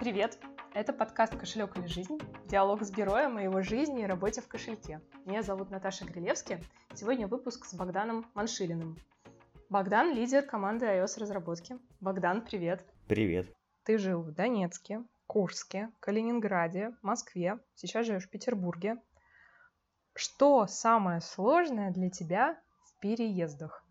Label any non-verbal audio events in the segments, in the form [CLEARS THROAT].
Привет! Это подкаст «Кошелек или жизнь?» Диалог с героем о его жизни и работе в кошельке. Меня зовут Наташа Грилевски. Сегодня выпуск с Богданом Маншилиным. Богдан – лидер команды iOS-разработки. Богдан, привет! Привет! Ты жил в Донецке, Курске, Калининграде, Москве, сейчас живешь в Петербурге. Что самое сложное для тебя в переездах?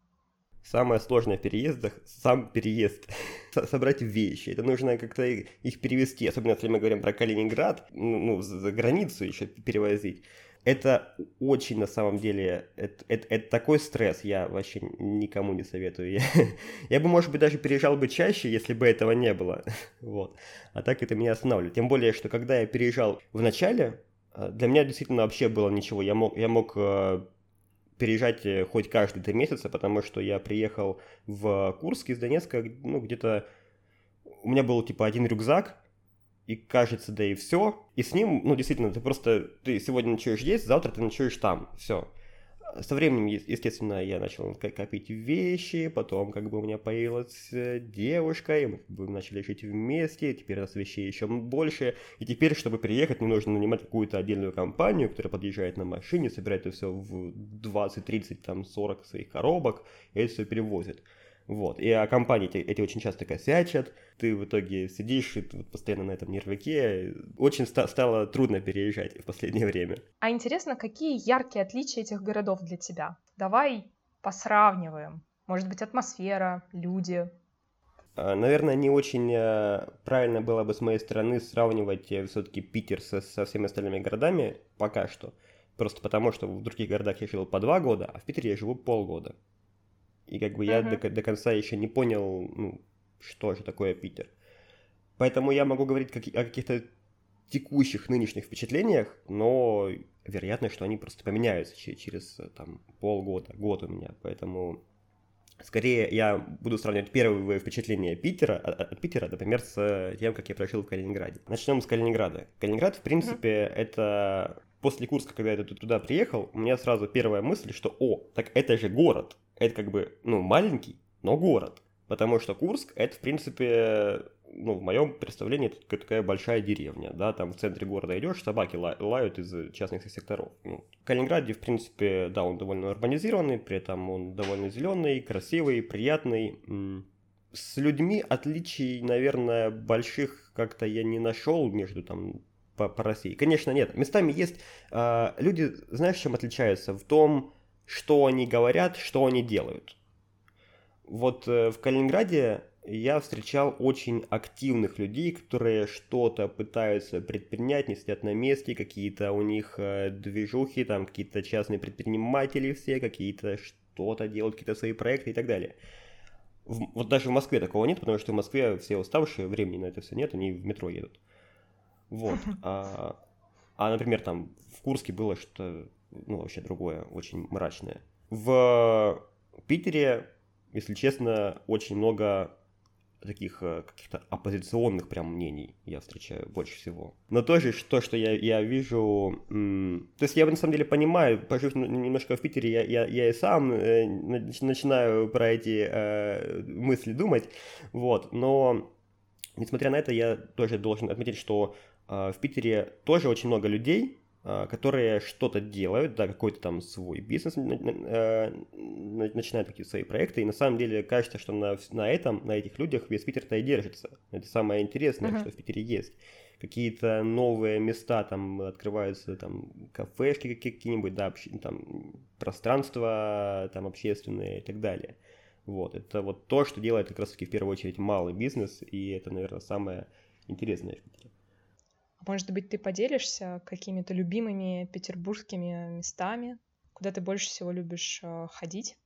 Самое сложное в переездах – сам переезд. Собрать вещи. Это нужно как-то их перевести, особенно если мы говорим про Калининград, ну, ну за границу еще перевозить. Это очень на самом деле, это, это, это такой стресс, я вообще никому не советую. Я, [LAUGHS] я бы, может быть, даже переезжал бы чаще, если бы этого не было. [LAUGHS] Вот. А так это меня останавливает. Тем более, что когда я переезжал в начале, э, для меня действительно вообще было ничего. Я мог, я мог э, переезжать э, хоть каждые три месяца, потому что я приехал в Курск из Донецка, ну, где-то... У меня был, типа, один рюкзак, и кажется, да и все. И с ним, ну, действительно, ты просто... Ты сегодня ночуешь здесь, завтра ты ночуешь там. Все со временем, естественно, я начал копить вещи, потом как бы у меня появилась э, девушка, и мы как бы начали жить вместе, теперь у нас вещей еще больше, и теперь, чтобы приехать, мне нужно нанимать какую-то отдельную компанию, которая подъезжает на машине, собирает это все в 20, 30, там, 40 своих коробок, и это все перевозит. Вот. И а компании эти, эти очень часто косячат, ты в итоге сидишь и ты постоянно на этом нервике. Очень ста- стало трудно переезжать в последнее время. А интересно, какие яркие отличия этих городов для тебя? Давай посравниваем. Может быть, атмосфера, люди. А, наверное, не очень э, правильно было бы с моей стороны сравнивать э, все-таки Питер со, со всеми остальными городами пока что. Просто потому, что в других городах я жил по два года, а в Питере я живу полгода. И как бы я uh-huh. до, до конца еще не понял, ну, что же такое Питер. Поэтому я могу говорить как, о каких-то текущих нынешних впечатлениях, но вероятно, что они просто поменяются через там, полгода, год у меня. Поэтому скорее я буду сравнивать первые впечатления Питера, от, от Питера, например, с тем, как я прожил в Калининграде. Начнем с Калининграда. Калининград, в принципе, mm-hmm. это после Курска, когда я туда приехал, у меня сразу первая мысль, что, о, так это же город это как бы, ну, маленький, но город. Потому что Курск это, в принципе, ну, в моем представлении, это такая большая деревня, да, там в центре города идешь, собаки лают из частных секторов. Ну, в Калининграде, в принципе, да, он довольно урбанизированный, при этом он довольно зеленый, красивый, приятный. С людьми отличий, наверное, больших как-то я не нашел между там по, по России. Конечно, нет. Местами есть э, люди, знаешь, чем отличаются? В том, что они говорят, что они делают. Вот э, в Калининграде я встречал очень активных людей, которые что-то пытаются предпринять, не сидят на месте, какие-то у них э, движухи, там какие-то частные предприниматели все, какие-то что-то делают, какие-то свои проекты и так далее. Вот даже в Москве такого нет, потому что в Москве все уставшие, времени на это все нет, они в метро едут. Вот. А, а например, там в Курске было что ну, вообще другое, очень мрачное. В Питере, если честно, очень много таких э, каких-то оппозиционных прям мнений я встречаю больше всего. Но тоже то, что я, я вижу... То есть я на самом деле понимаю, пожив немножко в Питере, я, я, я и сам э, начинаю про эти э, мысли думать, вот, но несмотря на это, я тоже должен отметить, что э, в Питере тоже очень много людей, которые что-то делают, да, какой-то там свой бизнес, э, начинают такие свои проекты, и на самом деле кажется, что на, на этом, на этих людях весь Питер-то и держится. Это самое интересное, uh-huh. что в Питере есть. Какие-то новые места там открываются, там кафешки какие-нибудь, да, там пространства там общественные и так далее. Вот, это вот то, что делает как раз-таки в первую очередь малый бизнес, и это, наверное, самое интересное в Питере. Может быть, ты поделишься какими-то любимыми петербургскими местами, куда ты больше всего любишь э, ходить?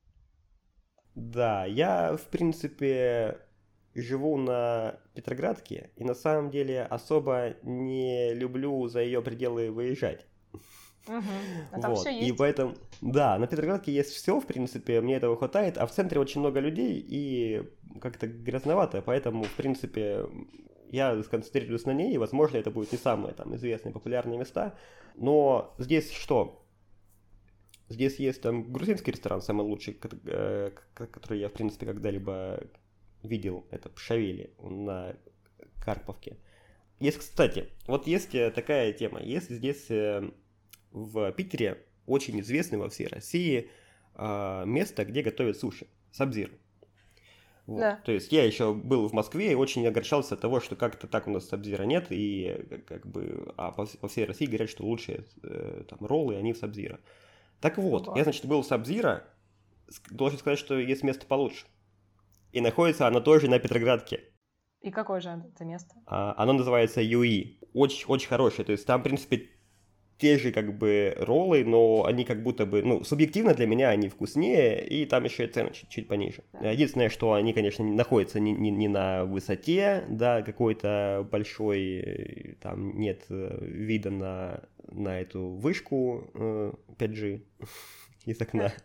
Да, я, в принципе, живу на Петроградке, и на самом деле особо не люблю за ее пределы выезжать. Угу. А там вот. все есть. И поэтому, да, на Петроградке есть все, в принципе, мне этого хватает, а в центре очень много людей и как-то грязновато, поэтому, в принципе, я сконцентрируюсь на ней, и, возможно, это будут не самые там известные популярные места. Но здесь что? Здесь есть там грузинский ресторан, самый лучший, э, который я, в принципе, когда-либо видел. Это Пшавели на Карповке. Есть, кстати, вот есть э, такая тема. Есть здесь э, в Питере очень известный во всей России место, где готовят суши. Сабзир. Вот. Да. То есть я еще был в Москве и очень огорчался от того, что как-то так у нас Сабзира нет, и как, как бы, а по, по всей России говорят, что лучшие э, там роллы, они в Сабзира. Так вот, да. я, значит, был в Сабзира, должен сказать, что есть место получше. И находится оно тоже на Петроградке. И какое же это место? А, оно называется Юи. Очень, очень хорошее. То есть там, в принципе, те же как бы роллы, но они как будто бы, ну, субъективно для меня они вкуснее, и там еще и цены чуть, чуть пониже. Единственное, что они, конечно, находятся не, не, не на высоте, да, какой-то большой, там нет э, вида на, на эту вышку 5G э, [LAUGHS] из окна. [LAUGHS]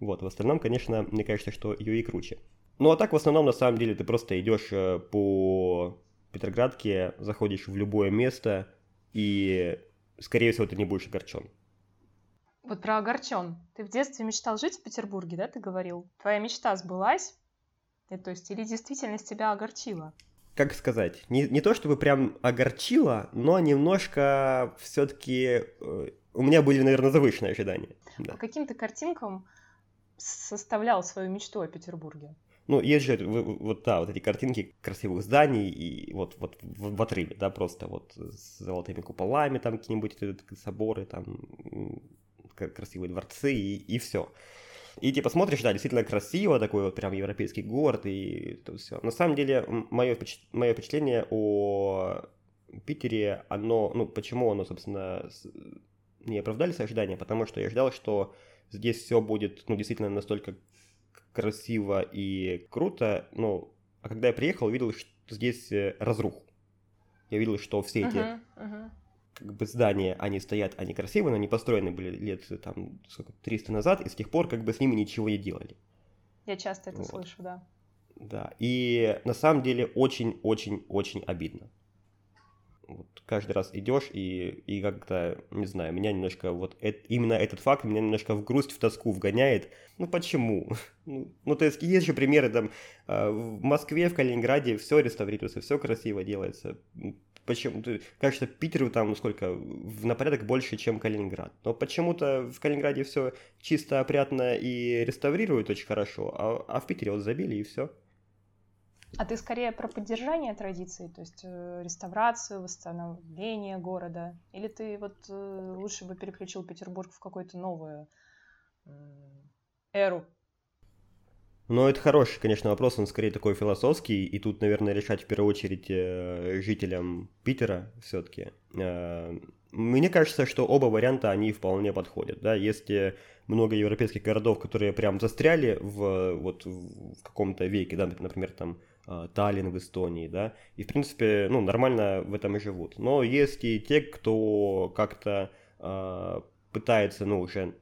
Вот, в остальном, конечно, мне кажется, что UI круче. Ну, а так, в основном, на самом деле, ты просто идешь э, по Петроградке, заходишь в любое место, и скорее всего, ты не будешь огорчен. Вот про огорчен. Ты в детстве мечтал жить в Петербурге, да, ты говорил? Твоя мечта сбылась? И, то есть, или действительность тебя огорчила? Как сказать? Не, не то чтобы прям огорчила, но немножко все-таки э, у меня были, наверное, завышенные ожидания. Да. По каким то картинкам составлял свою мечту о Петербурге? Ну, есть же вот, да, вот эти картинки красивых зданий и вот, вот в, в отрыве, да, просто вот с золотыми куполами там какие-нибудь соборы, там красивые дворцы и, и все. И типа смотришь, да, действительно красиво, такой вот прям европейский город и то все. На самом деле, мое, мое впечатление о Питере, оно, ну, почему оно, собственно, не оправдали свои ожидания, потому что я ждал, что здесь все будет, ну, действительно настолько красиво и круто, ну, а когда я приехал, видел, что здесь э, разрух. Я видел, что все эти uh-huh, uh-huh. Как бы здания, они стоят, они красивые, но они построены были лет там сколько, 300 назад, и с тех пор как бы с ними ничего не делали. Я часто это вот. слышу, да. Да, и на самом деле очень-очень-очень обидно вот каждый раз идешь и, и как-то, не знаю, меня немножко вот это, именно этот факт меня немножко в грусть, в тоску вгоняет. Ну почему? [LAUGHS] Ну, ну то есть есть же примеры там а, в Москве, в Калининграде все реставрируется, все красиво делается. Почему? Кажется, Питеру там сколько на порядок больше, чем Калининград. Но почему-то в Калининграде все чисто, опрятно и реставрируют очень хорошо, а, а в Питере вот забили и все. А ты скорее про поддержание традиций, то есть э, реставрацию, восстановление города? Или ты вот э, лучше бы переключил Петербург в какую-то новую эру? Ну, это хороший, конечно, вопрос, он скорее такой философский, и тут, наверное, решать в первую очередь э, жителям Питера все-таки. Мне кажется, что оба варианта, они вполне подходят, да, есть много европейских городов, которые прям застряли в, вот, в каком-то веке, да, например, там Таллин в Эстонии, да, и, в принципе, ну, нормально в этом и живут. Но есть и те, кто как-то э, пытается, ну, уже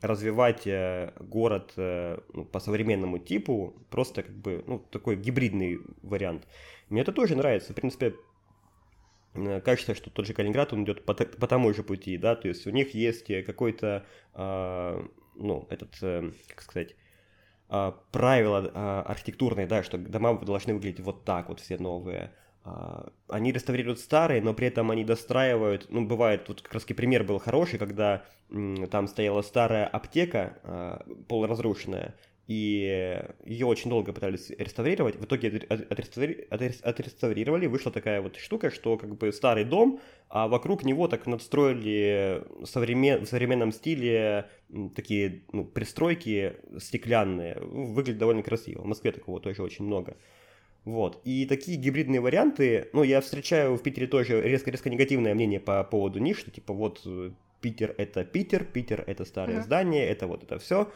развивать э, город э, ну, по современному типу, просто как бы, ну, такой гибридный вариант. Мне это тоже нравится, в принципе, э, кажется, что тот же Калининград, он идет по, по тому же пути, да, то есть у них есть какой-то, э, ну, этот, э, как сказать, э, правила э, архитектурные, да, что дома должны выглядеть вот так вот все новые. Э, они реставрируют старые, но при этом они достраивают, ну, бывает, тут как раз пример был хороший, когда там стояла старая аптека, полуразрушенная, и ее очень долго пытались реставрировать. В итоге отреставри... отреставрировали, вышла такая вот штука, что как бы старый дом, а вокруг него так надстроили современ... в современном стиле такие ну, пристройки стеклянные. Выглядит довольно красиво. В Москве такого тоже очень много. Вот. И такие гибридные варианты, ну, я встречаю в Питере тоже резко-резко негативное мнение по поводу них, что типа вот э, Питер это Питер, Питер это старое uh-huh. здание, это вот это все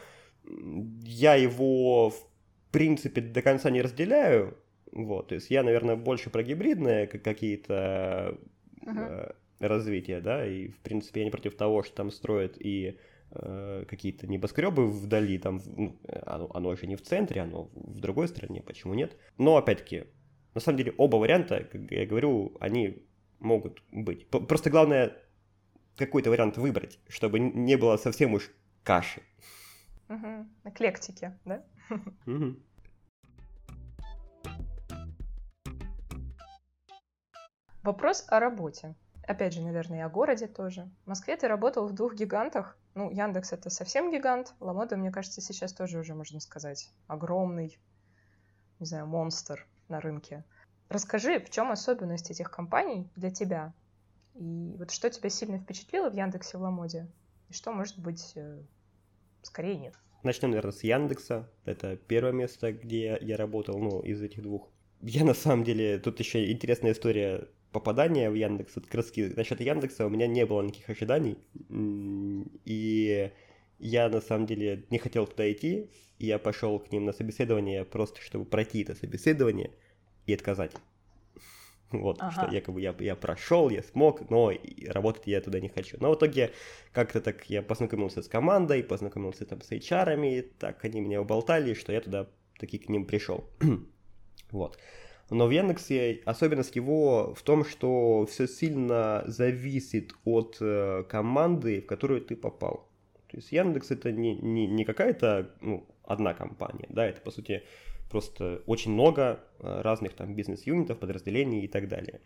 я его, в принципе, до конца не разделяю. Вот, то есть я, наверное, больше про гибридные какие-то uh-huh. развития, да, и, в принципе, я не против того, что там строят и э, какие-то небоскребы вдали, там, ну, оно, оно же не в центре, оно в другой стране, почему нет? Но, опять-таки, на самом деле, оба варианта, как я говорю, они могут быть. Просто главное какой-то вариант выбрать, чтобы не было совсем уж каши. Угу. Эклектики, да? Угу. Вопрос о работе. Опять же, наверное, и о городе тоже. В Москве ты работал в двух гигантах. Ну, Яндекс — это совсем гигант. Ламода, мне кажется, сейчас тоже уже, можно сказать, огромный, не знаю, монстр на рынке. Расскажи, в чем особенность этих компаний для тебя? И вот что тебя сильно впечатлило в Яндексе в Ламоде? И что, может быть, э, скорее нет? Начнем, наверное, с Яндекса. Это первое место, где я работал, ну, из этих двух. Я на самом деле, тут еще интересная история попадания в Яндекс. Вот как раз насчет Яндекса у меня не было никаких ожиданий. И я на самом деле не хотел туда идти. Я пошел к ним на собеседование просто, чтобы пройти это собеседование и отказать. [LAUGHS] Вот, ага. что якобы я, я прошел, я смог, но работать я туда не хочу. Но в итоге как-то так я познакомился с командой, познакомился там с HR, так они меня уболтали, что я туда таки к ним пришел. [CLEARS THROAT] вот. Но в Яндексе особенность его в том, что все сильно зависит от э, команды, в которую ты попал. То есть Яндекс это не, не, не какая-то ну, одна компания, да, это по сути просто очень много э, разных там бизнес-юнитов, подразделений и так далее.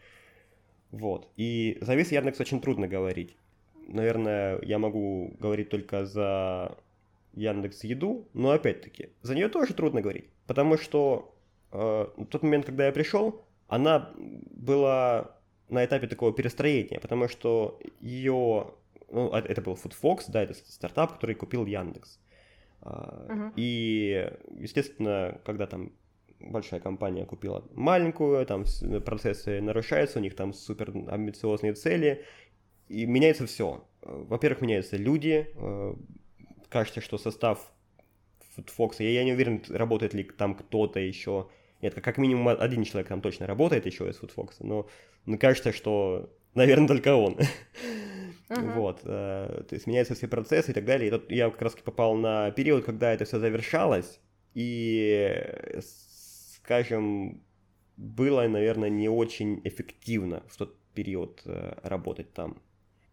Вот. И за весь Яндекс очень трудно говорить. Наверное, я могу говорить только за Яндекс Еду, но опять-таки, за нее тоже трудно говорить, потому что э, в тот момент, когда я пришел, она была на этапе такого перестроения, потому что ее, ну, это был FoodFox, да, это стартап, который купил Яндекс. Uh-huh. И, естественно, когда там большая компания купила маленькую, там процессы нарушаются, у них там супер амбициозные цели, и меняется все. Во-первых, меняются люди, э, кажется, что состав Fox, я, я не уверен, работает ли там кто-то еще, нет, как минимум один человек там точно работает еще из Food но, но кажется, что, наверное, только он. [LAUGHS] Uh-huh. Вот, э, то есть меняются все процессы и так далее. И тут я как раз попал на период, когда это все завершалось, и, скажем, было, наверное, не очень эффективно в тот период э, работать там.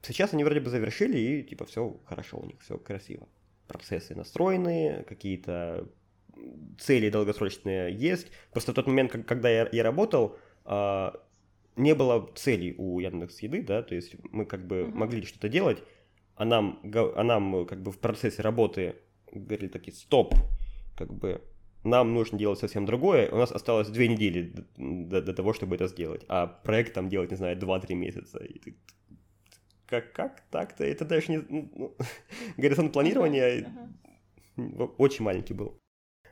Сейчас они вроде бы завершили, и типа все хорошо у них, все красиво. Процессы настроены, какие-то цели долгосрочные есть. Просто в тот момент, когда я, я работал, а, не было целей у Яндекс Еды, да, то есть мы как бы mm-hmm. могли что-то делать, а нам, а нам как бы в процессе работы говорили такие, стоп, как бы нам нужно делать совсем другое, у нас осталось две недели до, до того, чтобы это сделать, а проект там делать, не знаю, 2-3 месяца. И ты, как, как так-то? Это даже не... Ну, ну [LAUGHS] горизонт планирования uh-huh. очень маленький был.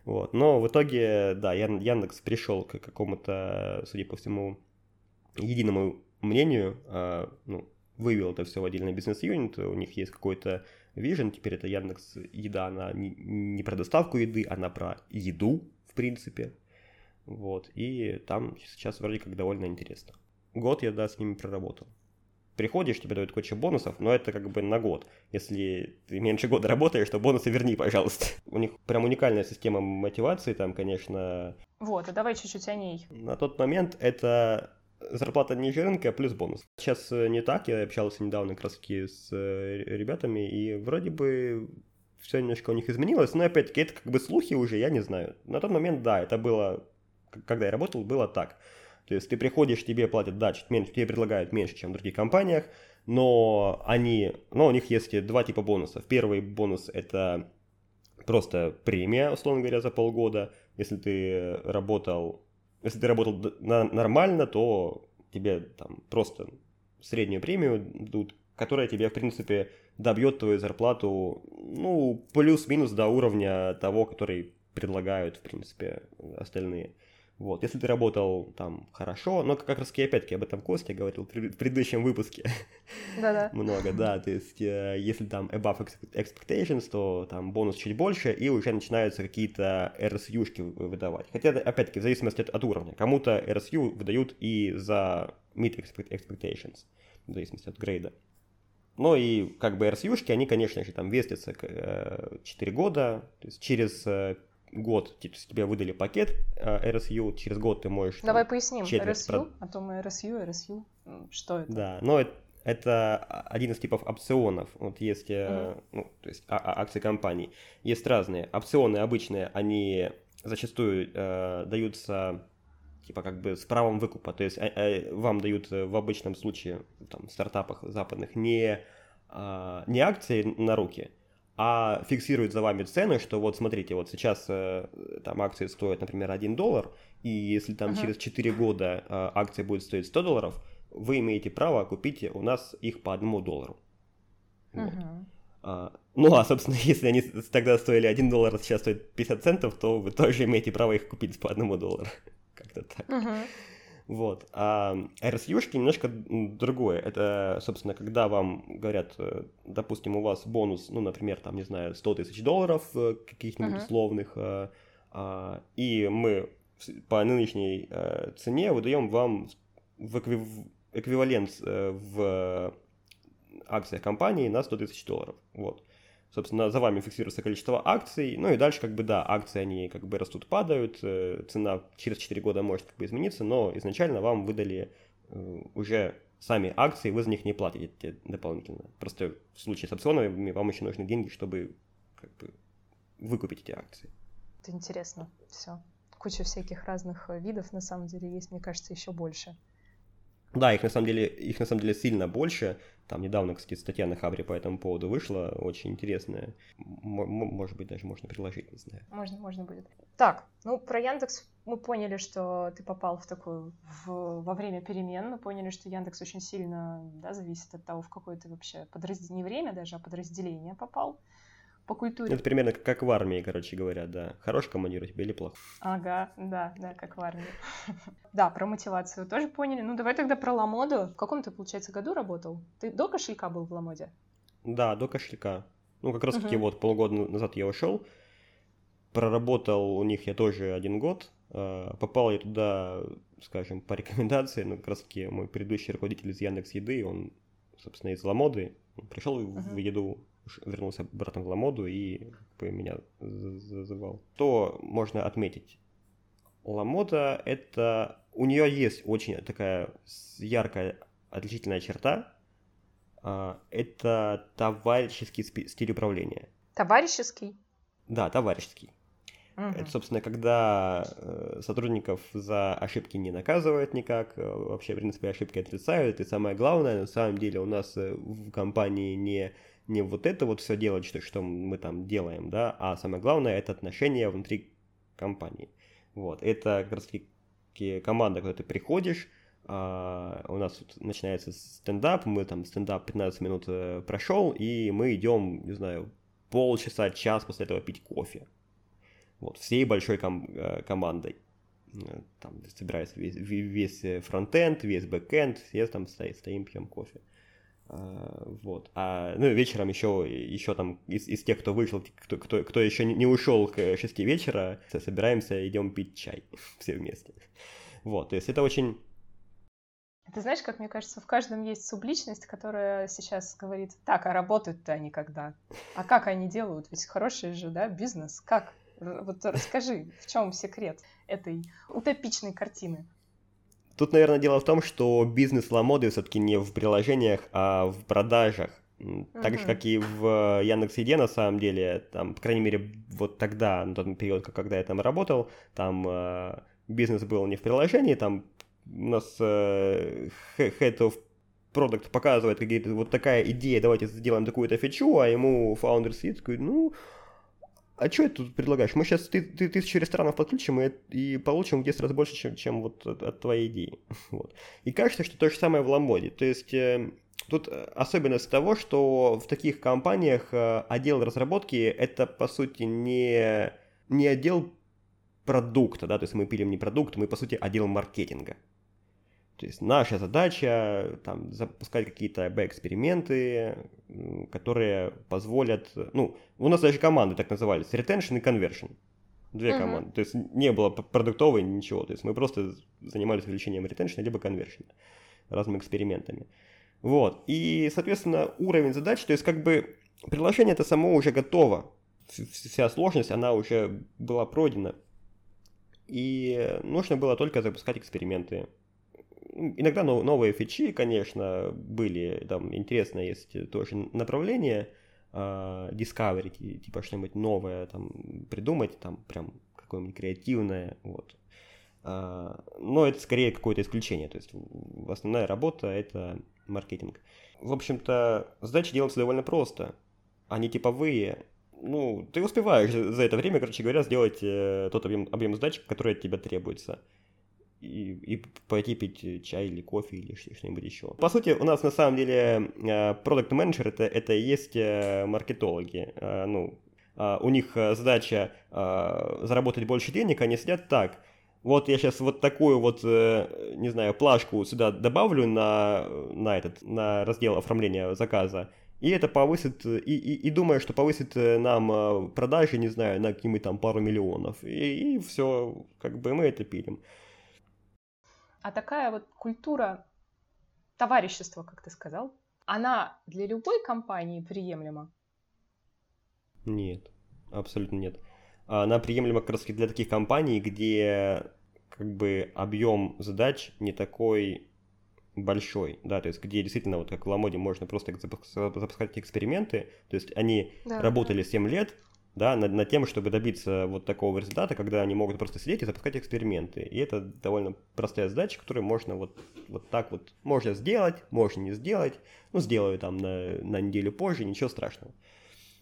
Вот. Но в итоге, да, Яндекс пришел к какому-то, судя по всему, единому мнению, а, ну, вывел это все в отдельный бизнес-юнит, у них есть какой-то вижен, теперь это Яндекс Еда, она не, не про доставку еды, она про еду, в принципе, вот, и там сейчас вроде как довольно интересно. Год я, да, с ними проработал. Приходишь, тебе дают кучу бонусов, но это как бы на год. Если ты меньше года работаешь, то бонусы верни, пожалуйста. У них прям уникальная система мотивации, там, конечно... Вот, а давай чуть-чуть о ней. На тот момент это зарплата ниже рынка плюс бонус. Сейчас э, не так, я общался недавно как раз таки с э, ребятами, и вроде бы все немножко у них изменилось, но опять-таки это как бы слухи уже, я не знаю. На тот момент, да, это было, когда я работал, было так. То есть ты приходишь, тебе платят, да, чуть меньше, тебе предлагают меньше, чем в других компаниях, но они, но у них есть два типа бонусов. Первый бонус это просто премия, условно говоря, за полгода. Если ты работал если ты работал на, нормально, то тебе там просто среднюю премию дадут, которая тебе, в принципе, добьет твою зарплату, ну, плюс-минус до уровня того, который предлагают, в принципе, остальные. Вот, если ты работал там хорошо, но как раз опять-таки об этом Костя говорил в предыдущем выпуске. Да-да. [LAUGHS] Много, да, то есть э, если там above expectations, то там бонус чуть больше, и уже начинаются какие-то RSU-шки выдавать. Хотя, опять-таки, в зависимости от, от уровня. Кому-то RSU выдают и за meet expectations, в зависимости от грейда. Ну и как бы RSU-шки, они, конечно же, там вестятся 4 э, года, то есть через э, год типа, тебе выдали пакет э, RSU, через год ты можешь... Давай там, поясним, RSU, прод... а то мы RSU, RSU, что это? Да, но это, это один из типов опционов. Вот есть, mm-hmm. ну, то есть а, а, акции компаний. Есть разные. Опционы обычные, они зачастую э, даются типа как бы с правом выкупа, то есть а, а, вам дают в обычном случае, там, в стартапах западных, не, а, не акции на руки, а фиксируют за вами цену, что вот смотрите, вот сейчас э, там акции стоят, например, 1 доллар, и если там uh-huh. через 4 года э, акция будет стоить 100 долларов, вы имеете право купить у нас их по одному доллару. Вот. Uh-huh. А, ну, а, собственно, [LAUGHS] если они тогда стоили 1 доллар, а сейчас стоят 50 центов, то вы тоже имеете право их купить по одному доллару. [LAUGHS] Как-то так. Uh-huh. Вот. А RSU-шки немножко другое. Это, собственно, когда вам говорят, э, допустим, у вас бонус, ну, например, там, не знаю, 100 тысяч долларов э, каких-нибудь uh-huh. условных, а, и мы по нынешней цене выдаем вам в эквивалент в акциях компании на 100 тысяч долларов. Вот. Собственно, за вами фиксируется количество акций, ну и дальше, как бы, да, акции, они как бы растут, падают, э, цена через 4 года может как бы измениться, но изначально вам выдали э, уже сами акции, вы за них не платите дополнительно. Просто в случае с опционами вам еще нужны деньги, чтобы как бы выкупить эти акции. Это интересно, все. Куча всяких разных э, видов, на самом деле, есть, мне кажется, еще больше. Да, их на самом деле, их на самом деле сильно больше. Там недавно, кстати, статья на Хабре по этому поводу вышла, очень интересная. М- может быть, даже можно приложить, не знаю. Можно, можно будет. Так, ну про Яндекс мы поняли, что ты попал в такую в, во время перемен. Мы поняли, что Яндекс очень сильно да, зависит от того, в какое ты вообще подразделение, не время даже, а подразделение попал по культуре. Это примерно как в армии, короче говоря, да. Хороший командир у тебя или плохой? Ага, да, да, как в армии. [LAUGHS] Да, про мотивацию тоже поняли. Ну, давай тогда про Ламоду. В каком ты, получается, году работал? Ты до кошелька был в Ламоде? Да, до кошелька. Ну, как раз таки вот полгода назад я ушел. Проработал у них я тоже один год. А, попал я туда, скажем, по рекомендации, ну, как раз таки мой предыдущий руководитель из Яндекс Еды, он, собственно, из Ламоды, пришел uh-huh. в еду вернулся обратно в Ламоду и меня зазывал. То можно отметить. Ламода это... У нее есть очень такая яркая отличительная черта. А, это товарищеский стиль управления. Товарищеский? Да, товарищеский. Угу. Это, собственно, когда э, сотрудников за ошибки не наказывают никак, э, вообще, в принципе, ошибки отрицают. И самое главное, на самом деле, у нас э, в компании не не вот это вот все делать, что, что мы там делаем, да, а самое главное это отношения внутри компании. Вот, это как раз таки команда, когда ты приходишь, а, у нас тут начинается стендап, мы там стендап 15 минут э, прошел, и мы идем, не знаю, полчаса, час после этого пить кофе. Вот, всей большой ком- э, командой. Э, там собирается весь, весь фронтенд, весь бэкенд, все там стоим, стоим пьем кофе. А, вот. А, ну, вечером еще, еще там из, из тех, кто вышел, кто, кто, кто еще не ушел к 6 вечера, собираемся, идем пить чай [LAUGHS] все вместе. Вот, то есть это очень... Ты знаешь, как мне кажется, в каждом есть субличность, которая сейчас говорит, так, а работают-то они когда? А как они делают? Ведь хороший же, да, бизнес. Как? Вот расскажи, в чем секрет этой утопичной картины? Тут, наверное, дело в том, что бизнес Ламоды все-таки не в приложениях, а в продажах. Так же, как и в Яндекс.Еде, на самом деле, там, по крайней мере, вот тогда, на тот период, когда я там работал, там э, бизнес был не в приложении, там у нас э, head of product показывает какие-то вот такая идея, давайте сделаем такую-то фичу, а ему founder сидит, говорит, ну, а что это тут предлагаешь? Мы сейчас ты, ты, тысячу ресторанов подключим и, и получим в 10 раз больше, чем, чем вот от, от твоей идеи. [LAUGHS] Вот. И кажется, что то же самое в Ламоде. То есть э, тут особенность того, что в таких компаниях э, отдел разработки это по сути не, не отдел продукта, да, то есть мы пилим не продукт, мы по сути отдел маркетинга. То есть наша задача там, запускать какие-то эксперименты, которые позволят... Ну, у нас даже команды так назывались, retention и conversion. Две uh-huh. команды. То есть не было продуктовой ничего. То есть мы просто занимались увеличением retention либо conversion разными экспериментами. Вот. И, соответственно, уровень задач, то есть как бы приложение это само уже готово. Вся сложность, она уже была пройдена. И нужно было только запускать эксперименты иногда новые фичи, конечно, были, там интересно есть тоже направление, uh, Discovery, типа что-нибудь новое там придумать, там прям какое-нибудь креативное, вот. А, но это скорее какое-то исключение, то есть основная работа — это маркетинг. В общем-то, задачи делаются довольно просто. Они типовые, ну, ты успеваешь за это время, короче говоря, сделать э, тот объем, объем задач, который от тебя требуется. И, и пойти пить чай или кофе или что-нибудь еще. По сути, у нас на самом деле продукт менеджер это, это и есть э, маркетологи. Э, ну, э, у них задача э, заработать больше денег, они сидят так. Вот я сейчас вот такую вот, э, не знаю, плашку сюда добавлю на, на этот, на раздел оформления заказа и это повысит, и, и, и думаю, что повысит э, нам э, продажи, не знаю, на какие-нибудь там пару миллионов. И, и все, как бы мы это пилим. А такая вот культура товарищества, как ты сказал, она для любой компании приемлема? Нет, абсолютно нет. Она приемлема как раз для таких компаний, где как бы объем задач не такой большой, да, то есть где действительно, вот как в Ламоде, можно просто запускать эксперименты, то есть они да, работали да. 7 лет, да, над, над тем, чтобы добиться вот такого результата, когда они могут просто сидеть и запускать эксперименты. И это довольно простая задача, которую можно вот, вот так вот, можно сделать, можно не сделать, ну, сделаю там на, на неделю позже, ничего страшного.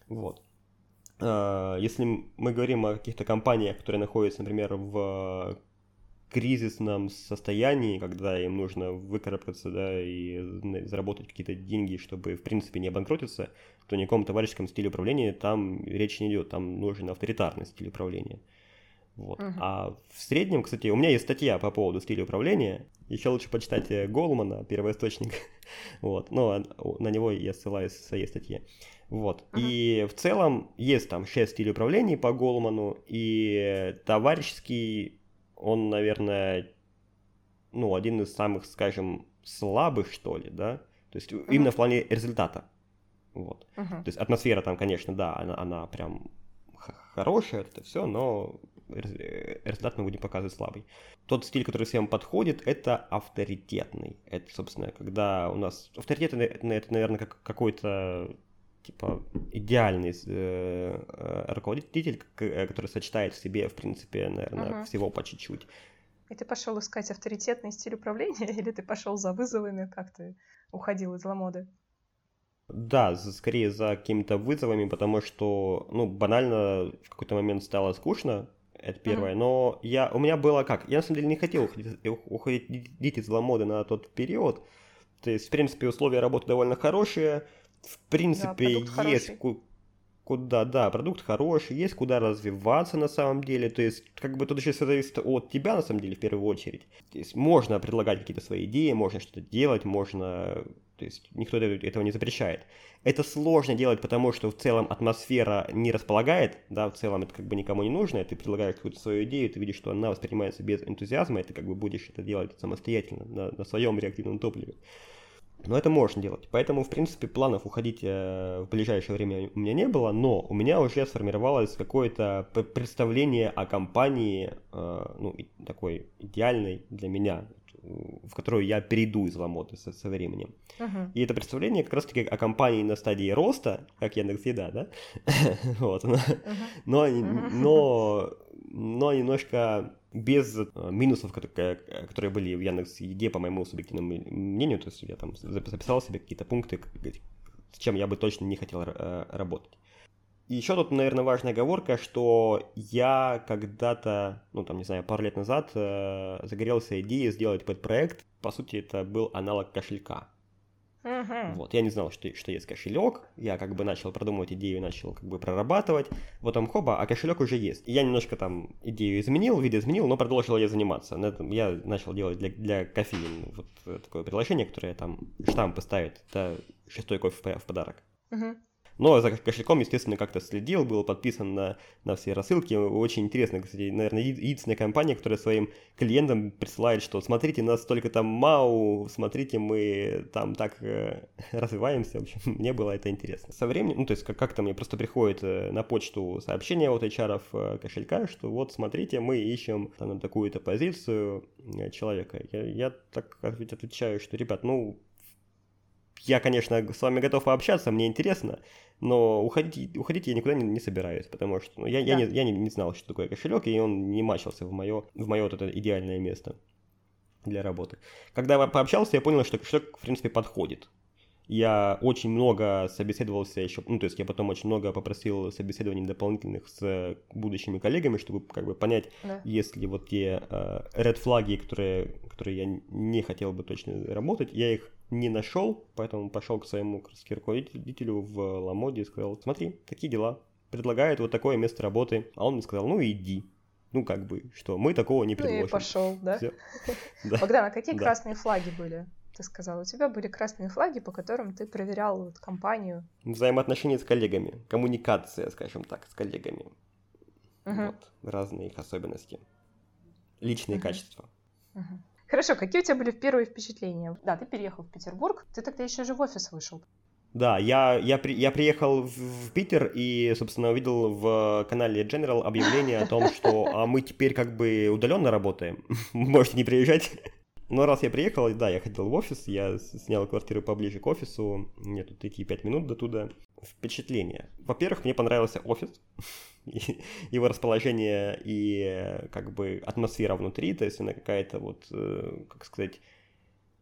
Вот. А, если мы говорим о каких-то компаниях, которые находятся, например, в кризисном состоянии, когда им нужно выкарабкаться, да, и заработать какие-то деньги, чтобы, в принципе, не обанкротиться, то ни о каком товарищеском стиле управления там речи не идет, там нужен авторитарный стиль управления. Вот. Uh-huh. А в среднем, кстати, у меня есть статья по поводу стиля управления. Еще лучше почитать э, Голмана, первоисточник. [LAUGHS] вот. Но на него я ссылаюсь в своей статье. Вот. Uh-huh. И в целом есть там 6 стилей управления по Голману, и товарищеский он, наверное, ну, один из самых, скажем, слабых, что ли, да, то есть uh-huh. именно в плане результата, вот. Uh-huh. То есть атмосфера там, конечно, да, она, она прям хорошая, это все, но результат мы будем показывать слабый. Тот стиль, который всем подходит, это авторитетный. Это, собственно, когда у нас... Авторитет это, это наверное, как какой-то типа идеальный э, э руководитель, э, который сочетает в себе, в принципе, наверное, uh-huh. всего по чуть-чуть. И ты пошел искать авторитетный стиль управления, [LAUGHS] или ты пошел за вызовами, как ты уходил из ламоды? Да, скорее за какими-то вызовами, потому что, ну, банально в какой-то момент стало скучно, это первое. Mm-hmm. Но я, у меня было как? Я на самом деле не хотел уходить, уходить из ламоды на тот период. То есть, в принципе, условия работы довольно хорошие в принципе, да, есть ку- куда, да, продукт хороший, есть куда развиваться на самом деле, то есть, как бы тут еще все зависит от тебя, на самом деле, в первую очередь. То есть, можно предлагать какие-то свои идеи, можно что-то делать, можно, то есть, никто этого не запрещает. Это сложно делать, потому что в целом атмосфера не располагает, да, в целом это как бы никому не нужно, ты предлагаешь какую-то свою идею, ты видишь, что она воспринимается без энтузиазма, и ты как бы будешь это делать самостоятельно, на, на своем реактивном топливе. Но это можно делать. Поэтому, в принципе, планов уходить э, в ближайшее время у меня не было, но у меня уже сформировалось какое-то представление о компании, э, ну, такой идеальной для меня, в которую я перейду из Ламоты со, со временем. Uh-huh. И это представление как раз-таки о компании на стадии роста, как Яндекс Еда, да? [LAUGHS] вот. Но, но, но немножко без э, минусов, которые были в Яндекс Еде, по моему субъективному мнению, то есть я там записал себе какие-то пункты, с чем я бы точно не хотел э, работать. И еще тут, наверное, важная оговорка, что я когда-то, ну там, не знаю, пару лет назад э, загорелся идеей сделать подпроект. По сути, это был аналог кошелька. Uh-huh. Вот, я не знал, что, что есть кошелек, я как бы начал продумывать идею, начал как бы прорабатывать, потом хоба, а кошелек уже есть. И я немножко там идею изменил, вид изменил, но продолжил ей заниматься. На этом я начал делать для, для кофеин вот такое приложение, которое там штампы ставит, это шестой кофе в подарок. Uh-huh. Но за кошельком, естественно, как-то следил, был подписан на, на все рассылки. Очень интересно, кстати, наверное, единственная компания, которая своим клиентам присылает, что смотрите, нас только там МАУ, смотрите, мы там так э, [LAUGHS] развиваемся. В общем, [LAUGHS] мне было это интересно. Со временем, ну, то есть как- как-то мне просто приходит э, на почту сообщение от HR э, кошелька, что вот смотрите, мы ищем там, такую-то позицию э, человека. Я, я так отвечаю, что, ребят, ну, я, конечно, с вами готов пообщаться, мне интересно, но уходить, уходить я никуда не, не собираюсь, потому что ну, я, да. я, не, я не, не знал, что такое кошелек, и он не мачился в мое, в мое вот это идеальное место для работы. Когда я пообщался, я понял, что кошелек, в принципе, подходит. Я очень много собеседовался еще, ну, то есть я потом очень много попросил собеседований дополнительных с будущими коллегами, чтобы как бы понять, да. есть ли вот те uh, red флаги, которые, которые я не хотел бы точно работать, я их не нашел, поэтому пошел к своему руководителю в Ламоде и сказал, смотри, такие дела, предлагают вот такое место работы, а он мне сказал, ну иди, ну, как бы, что мы такого не предложим. Ну и пошел, [LAUGHS] да? Богдан, а какие красные флаги были? Ты сказал, у тебя были красные флаги, по которым ты проверял вот компанию. Взаимоотношения с коллегами, коммуникация, скажем так, с коллегами. Угу. Вот, разные их особенности. Личные угу. качества. Угу. Хорошо, какие у тебя были первые впечатления? Да, ты переехал в Петербург, ты тогда еще же в офис вышел. Да, я, я, при, я приехал в, в Питер и, собственно, увидел в канале General объявление о том, что а мы теперь как бы удаленно работаем, [LAUGHS] можете не приезжать. Но раз я приехал, да, я ходил в офис, я снял квартиру поближе к офису, мне тут идти 5 минут до туда. Впечатление. Во-первых, мне понравился офис, [LAUGHS] его расположение и как бы атмосфера внутри, то есть она какая-то вот, э, как сказать,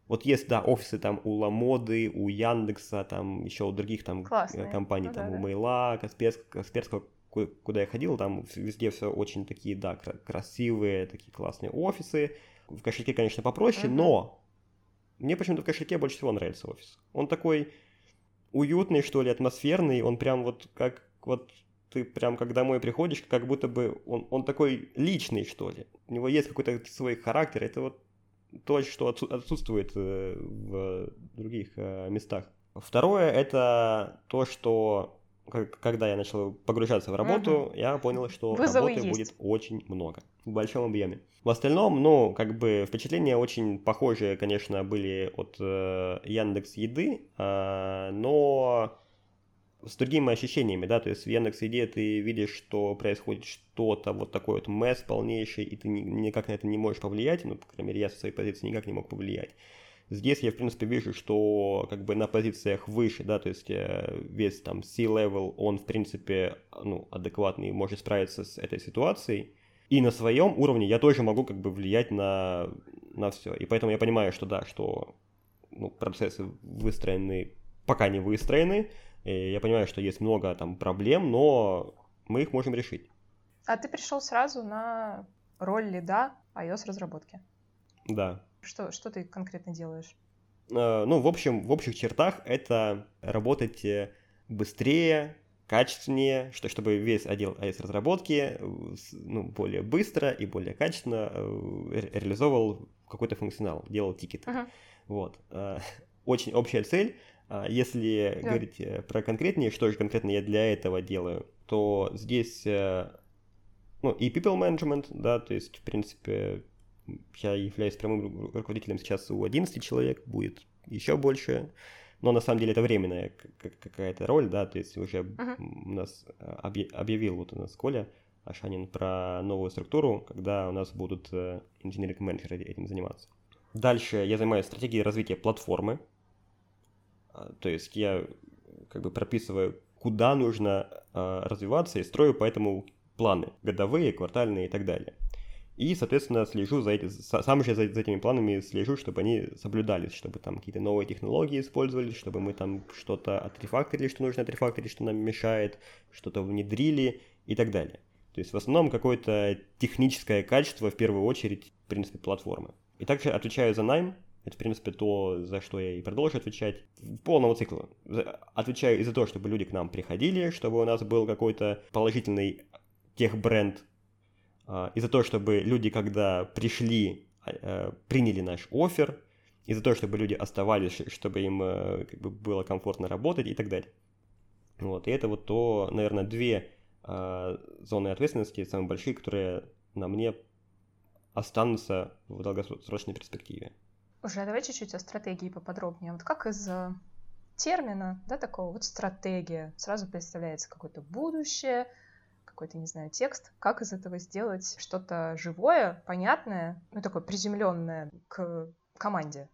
вот есть, да, офисы там у Ламоды, у Яндекса, там еще у других там Классные. компаний, ну, там да, у Мейла, Касперск, Касперского, куда я ходил, там везде все очень такие, да, красивые, такие классные офисы, в кошельке, конечно, попроще, uh-huh. но мне почему-то в кошельке больше всего нравится офис. Он такой уютный, что ли, атмосферный, он прям вот как вот ты прям как домой приходишь, как будто бы он, он такой личный, что ли. У него есть какой-то свой характер, это вот то, что отсутствует э, в других э, местах. Второе, это то, что когда я начал погружаться в работу, угу. я понял, что Вызовы работы есть. будет очень много, в большом объеме. В остальном, ну, как бы впечатления очень похожие, конечно, были от э, Яндекс Еды, э, но с другими ощущениями, да, то есть в Яндекс Еде ты видишь, что происходит что-то, вот такой вот месс полнейший, и ты никак на это не можешь повлиять, ну, по крайней мере, я со своей позиции никак не мог повлиять. Здесь я, в принципе, вижу, что как бы на позициях выше, да, то есть э, весь там C-level, он, в принципе, ну, адекватный, может справиться с этой ситуацией. И на своем уровне я тоже могу как бы влиять на, на все. И поэтому я понимаю, что да, что ну, процессы выстроены, пока не выстроены. И я понимаю, что есть много там проблем, но мы их можем решить. А ты пришел сразу на роль лида iOS разработки? Да. Что, что ты конкретно делаешь? Э, ну, в общем, в общих чертах это работать э, быстрее, качественнее, что, чтобы весь отдел iOS-разработки э, ну, более быстро и более качественно реализовывал какой-то функционал, делал тикеты. Uh-huh. Вот. [LAUGHS] Очень общая цель. А если yeah. говорить про конкретнее, что же конкретно я для этого делаю, то здесь ну, и people management, да, то есть, в принципе, я являюсь прямым руководителем сейчас у 11 человек, будет еще больше. Но на самом деле это временная какая-то роль, да, то есть уже uh-huh. у нас а, объявил вот у нас Коля Ашанин про новую структуру, когда у нас будут э, инженеринг менеджеры этим заниматься. Дальше я занимаюсь стратегией развития платформы, а, то есть я как бы прописываю, куда нужно а, развиваться и строю поэтому планы годовые, квартальные и так далее. И, соответственно, слежу за этим, сам же за, за этими планами слежу, чтобы они соблюдались, чтобы там какие-то новые технологии использовались, чтобы мы там что-то отрефакторили, что нужно отрефакторить, что нам мешает, что-то внедрили и так далее. То есть в основном какое-то техническое качество, в первую очередь, в принципе, платформы. И также отвечаю за найм, это, в принципе, то, за что я и продолжу отвечать. Полного цикла. Отвечаю и за то, чтобы люди к нам приходили, чтобы у нас был какой-то положительный тех-бренд, а, и за то, чтобы люди, когда пришли, а, а, приняли наш офер, и за то, чтобы люди оставались, чтобы им э, как бы, было комфортно работать и так далее. Вот, и это вот то, наверное, две э, зоны ответственности, самые большие, которые на мне останутся в долгосрочной перспективе. Уже давай чуть-чуть о стратегии поподробнее. Вот как из э, термина, да, такого вот стратегия, сразу представляется какое-то будущее, какой-то, не знаю, текст, как из этого сделать что-то живое, понятное, ну, такое приземленное к команде.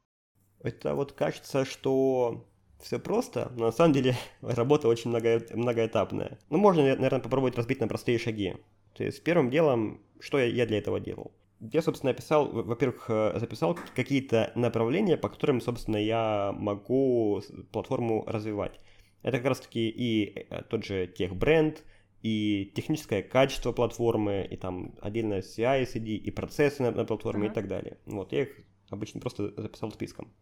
Это вот кажется, что все просто, но на самом деле [LAUGHS] работа очень много, многоэтапная. Ну, можно, наверное, попробовать разбить на простые шаги. То есть первым делом, что я, для этого делал? Я, собственно, описал, во-первых, э, записал какие-то направления, по которым, собственно, я могу платформу развивать. Это как раз-таки и э, тот же тех-бренд, и техническое качество платформы, и там отдельно CI, CD, и процессы на, на платформе uh-huh. и так далее. Вот, я их обычно просто записал списком.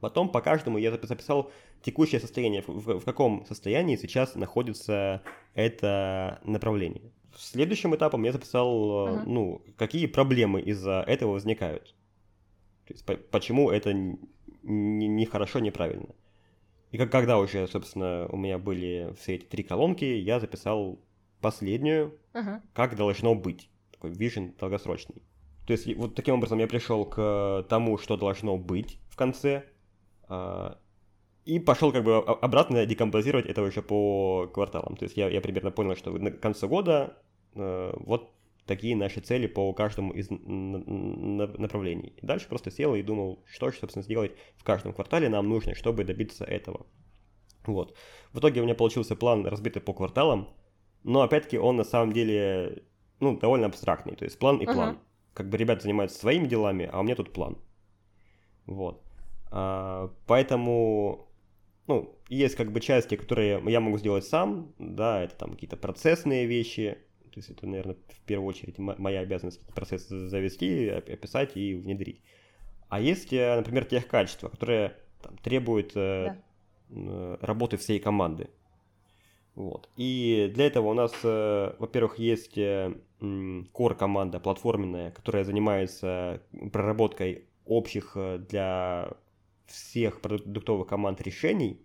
Потом по каждому я записал текущее состояние, в, в каком состоянии сейчас находится это направление. Следующим этапом я записал, uh-huh. ну, какие проблемы из-за этого возникают. То есть, по- почему это нехорошо, не неправильно. И как, когда уже, собственно, у меня были все эти три колонки, я записал последнюю, uh-huh. как должно быть. Такой vision долгосрочный. То есть вот таким образом я пришел к тому, что должно быть в конце, а, и пошел как бы обратно декомпозировать это уже по кварталам. То есть я, я примерно понял, что на конце года э, вот такие наши цели по каждому из направлений. И дальше просто сел и думал, что же, собственно, сделать в каждом квартале нам нужно, чтобы добиться этого. Вот. В итоге у меня получился план, разбитый по кварталам, но опять-таки он на самом деле, ну, довольно абстрактный. То есть план и план. Uh-huh. Как бы ребята занимаются своими делами, а у меня тут план. Вот. А, поэтому, ну, есть как бы части, которые я могу сделать сам, да, это там какие-то процессные вещи, то есть это, наверное, в первую очередь моя обязанность этот процесс завести, описать и внедрить. А есть, э, например, тех качества, которые там, требуют э, да. работы всей команды. Вот. И для этого у нас, э, во-первых, есть core команда платформенная, которая занимается проработкой общих для всех продуктовых команд решений.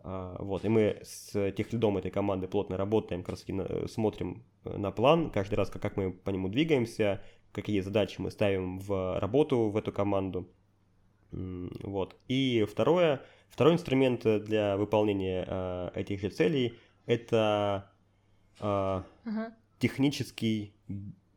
А, вот, и мы с тех лидом этой команды плотно работаем, как раз смотрим э, на план, каждый раз, как, мы по нему двигаемся, какие задачи мы ставим в работу в эту команду. Вот. И второе, второй инструмент для выполнения э, этих же целей это э, uh-huh. технический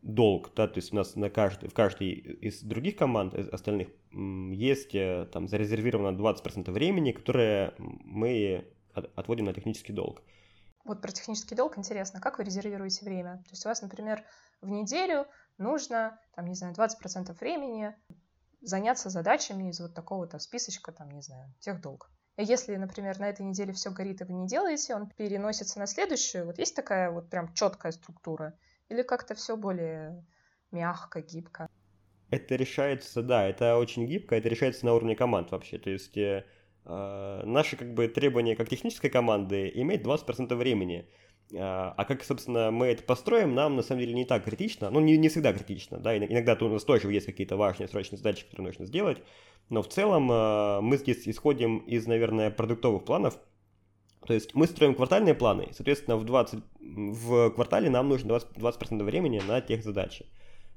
долг, да, то есть у нас на каждый, в каждой из других команд, из остальных, есть э, там зарезервировано 20% времени, которое мы отводим на технический долг. Вот про технический долг интересно, как вы резервируете время? То есть у вас, например, в неделю нужно, там, не знаю, 20% времени заняться задачами из вот такого-то списочка, там, не знаю, тех долг. И если, например, на этой неделе все горит, и вы не делаете, он переносится на следующую, вот есть такая вот прям четкая структура – или как-то все более мягко, гибко? Это решается, да, это очень гибко, это решается на уровне команд вообще. То есть э, наши как бы требования как технической команды иметь 20% времени. А, а как, собственно, мы это построим, нам на самом деле не так критично. Ну, не, не всегда критично, да, иногда у нас тоже есть какие-то важные срочные задачи, которые нужно сделать. Но в целом э, мы здесь исходим из, наверное, продуктовых планов, то есть мы строим квартальные планы, соответственно, в, 20, в квартале нам нужно 20%, 20% времени на тех задачи.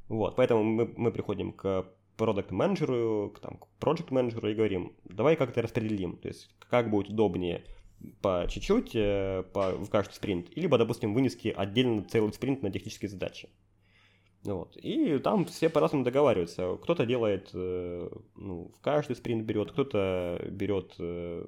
Вот, поэтому мы, мы приходим к продукт менеджеру к, там, project менеджеру и говорим, давай как-то распределим, то есть как будет удобнее по чуть-чуть э, по, в каждый спринт, либо, допустим, вынести отдельно целый спринт на технические задачи. Вот. И там все по-разному договариваются. Кто-то делает, э, ну, в каждый спринт берет, кто-то берет э,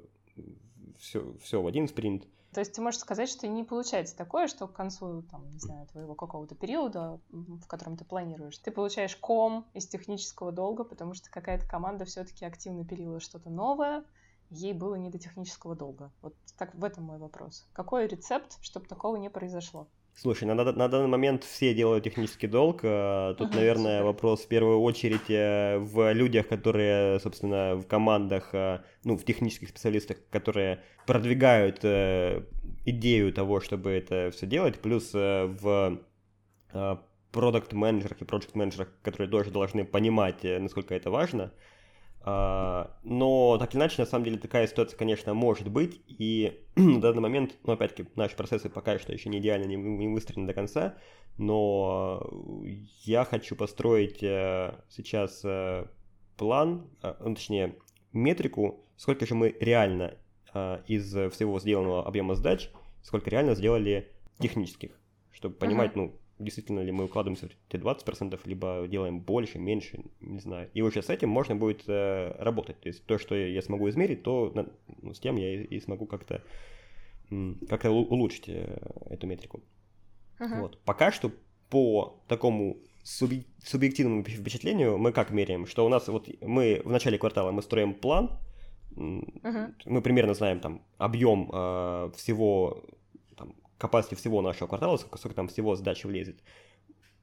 все, все в один спринт. То есть ты можешь сказать, что не получается такое, что к концу, там, не знаю, твоего какого-то периода, в котором ты планируешь, ты получаешь ком из технического долга, потому что какая-то команда все-таки активно пилила что-то новое, ей было не до технического долга. Вот так в этом мой вопрос. Какой рецепт, чтобы такого не произошло? Слушай, на, на данный момент все делают технический долг. Э, тут, ага, наверное, супер. вопрос в первую очередь э, в людях, которые, собственно, в командах, э, ну, в технических специалистах, которые продвигают идею того, чтобы это все делать, плюс в продукт менеджерах и проект менеджерах, которые тоже должны понимать, насколько это важно. Но так или иначе, на самом деле, такая ситуация, конечно, может быть. И [CLEARS THROAT] на данный момент, ну, опять-таки, наши процессы пока что еще не идеально не, не выстроены до конца. Но я хочу построить э, сейчас э, план, э, ну, точнее, метрику, сколько же мы реально из всего сделанного объема задач, сколько реально сделали технических, чтобы понимать, uh-huh. ну, действительно ли мы укладываемся в те 20%, либо делаем больше, меньше, не знаю. И уже с этим можно будет э, работать. То есть то, что я смогу измерить, то ну, с тем я и, и смогу как-то как-то улучшить э, эту метрику. Uh-huh. Вот. Пока что по такому субъективному впечатлению мы как меряем, что у нас вот мы в начале квартала мы строим план, uh-huh. мы примерно знаем там объем э, всего capacity всего нашего квартала, сколько, сколько там всего задач влезет,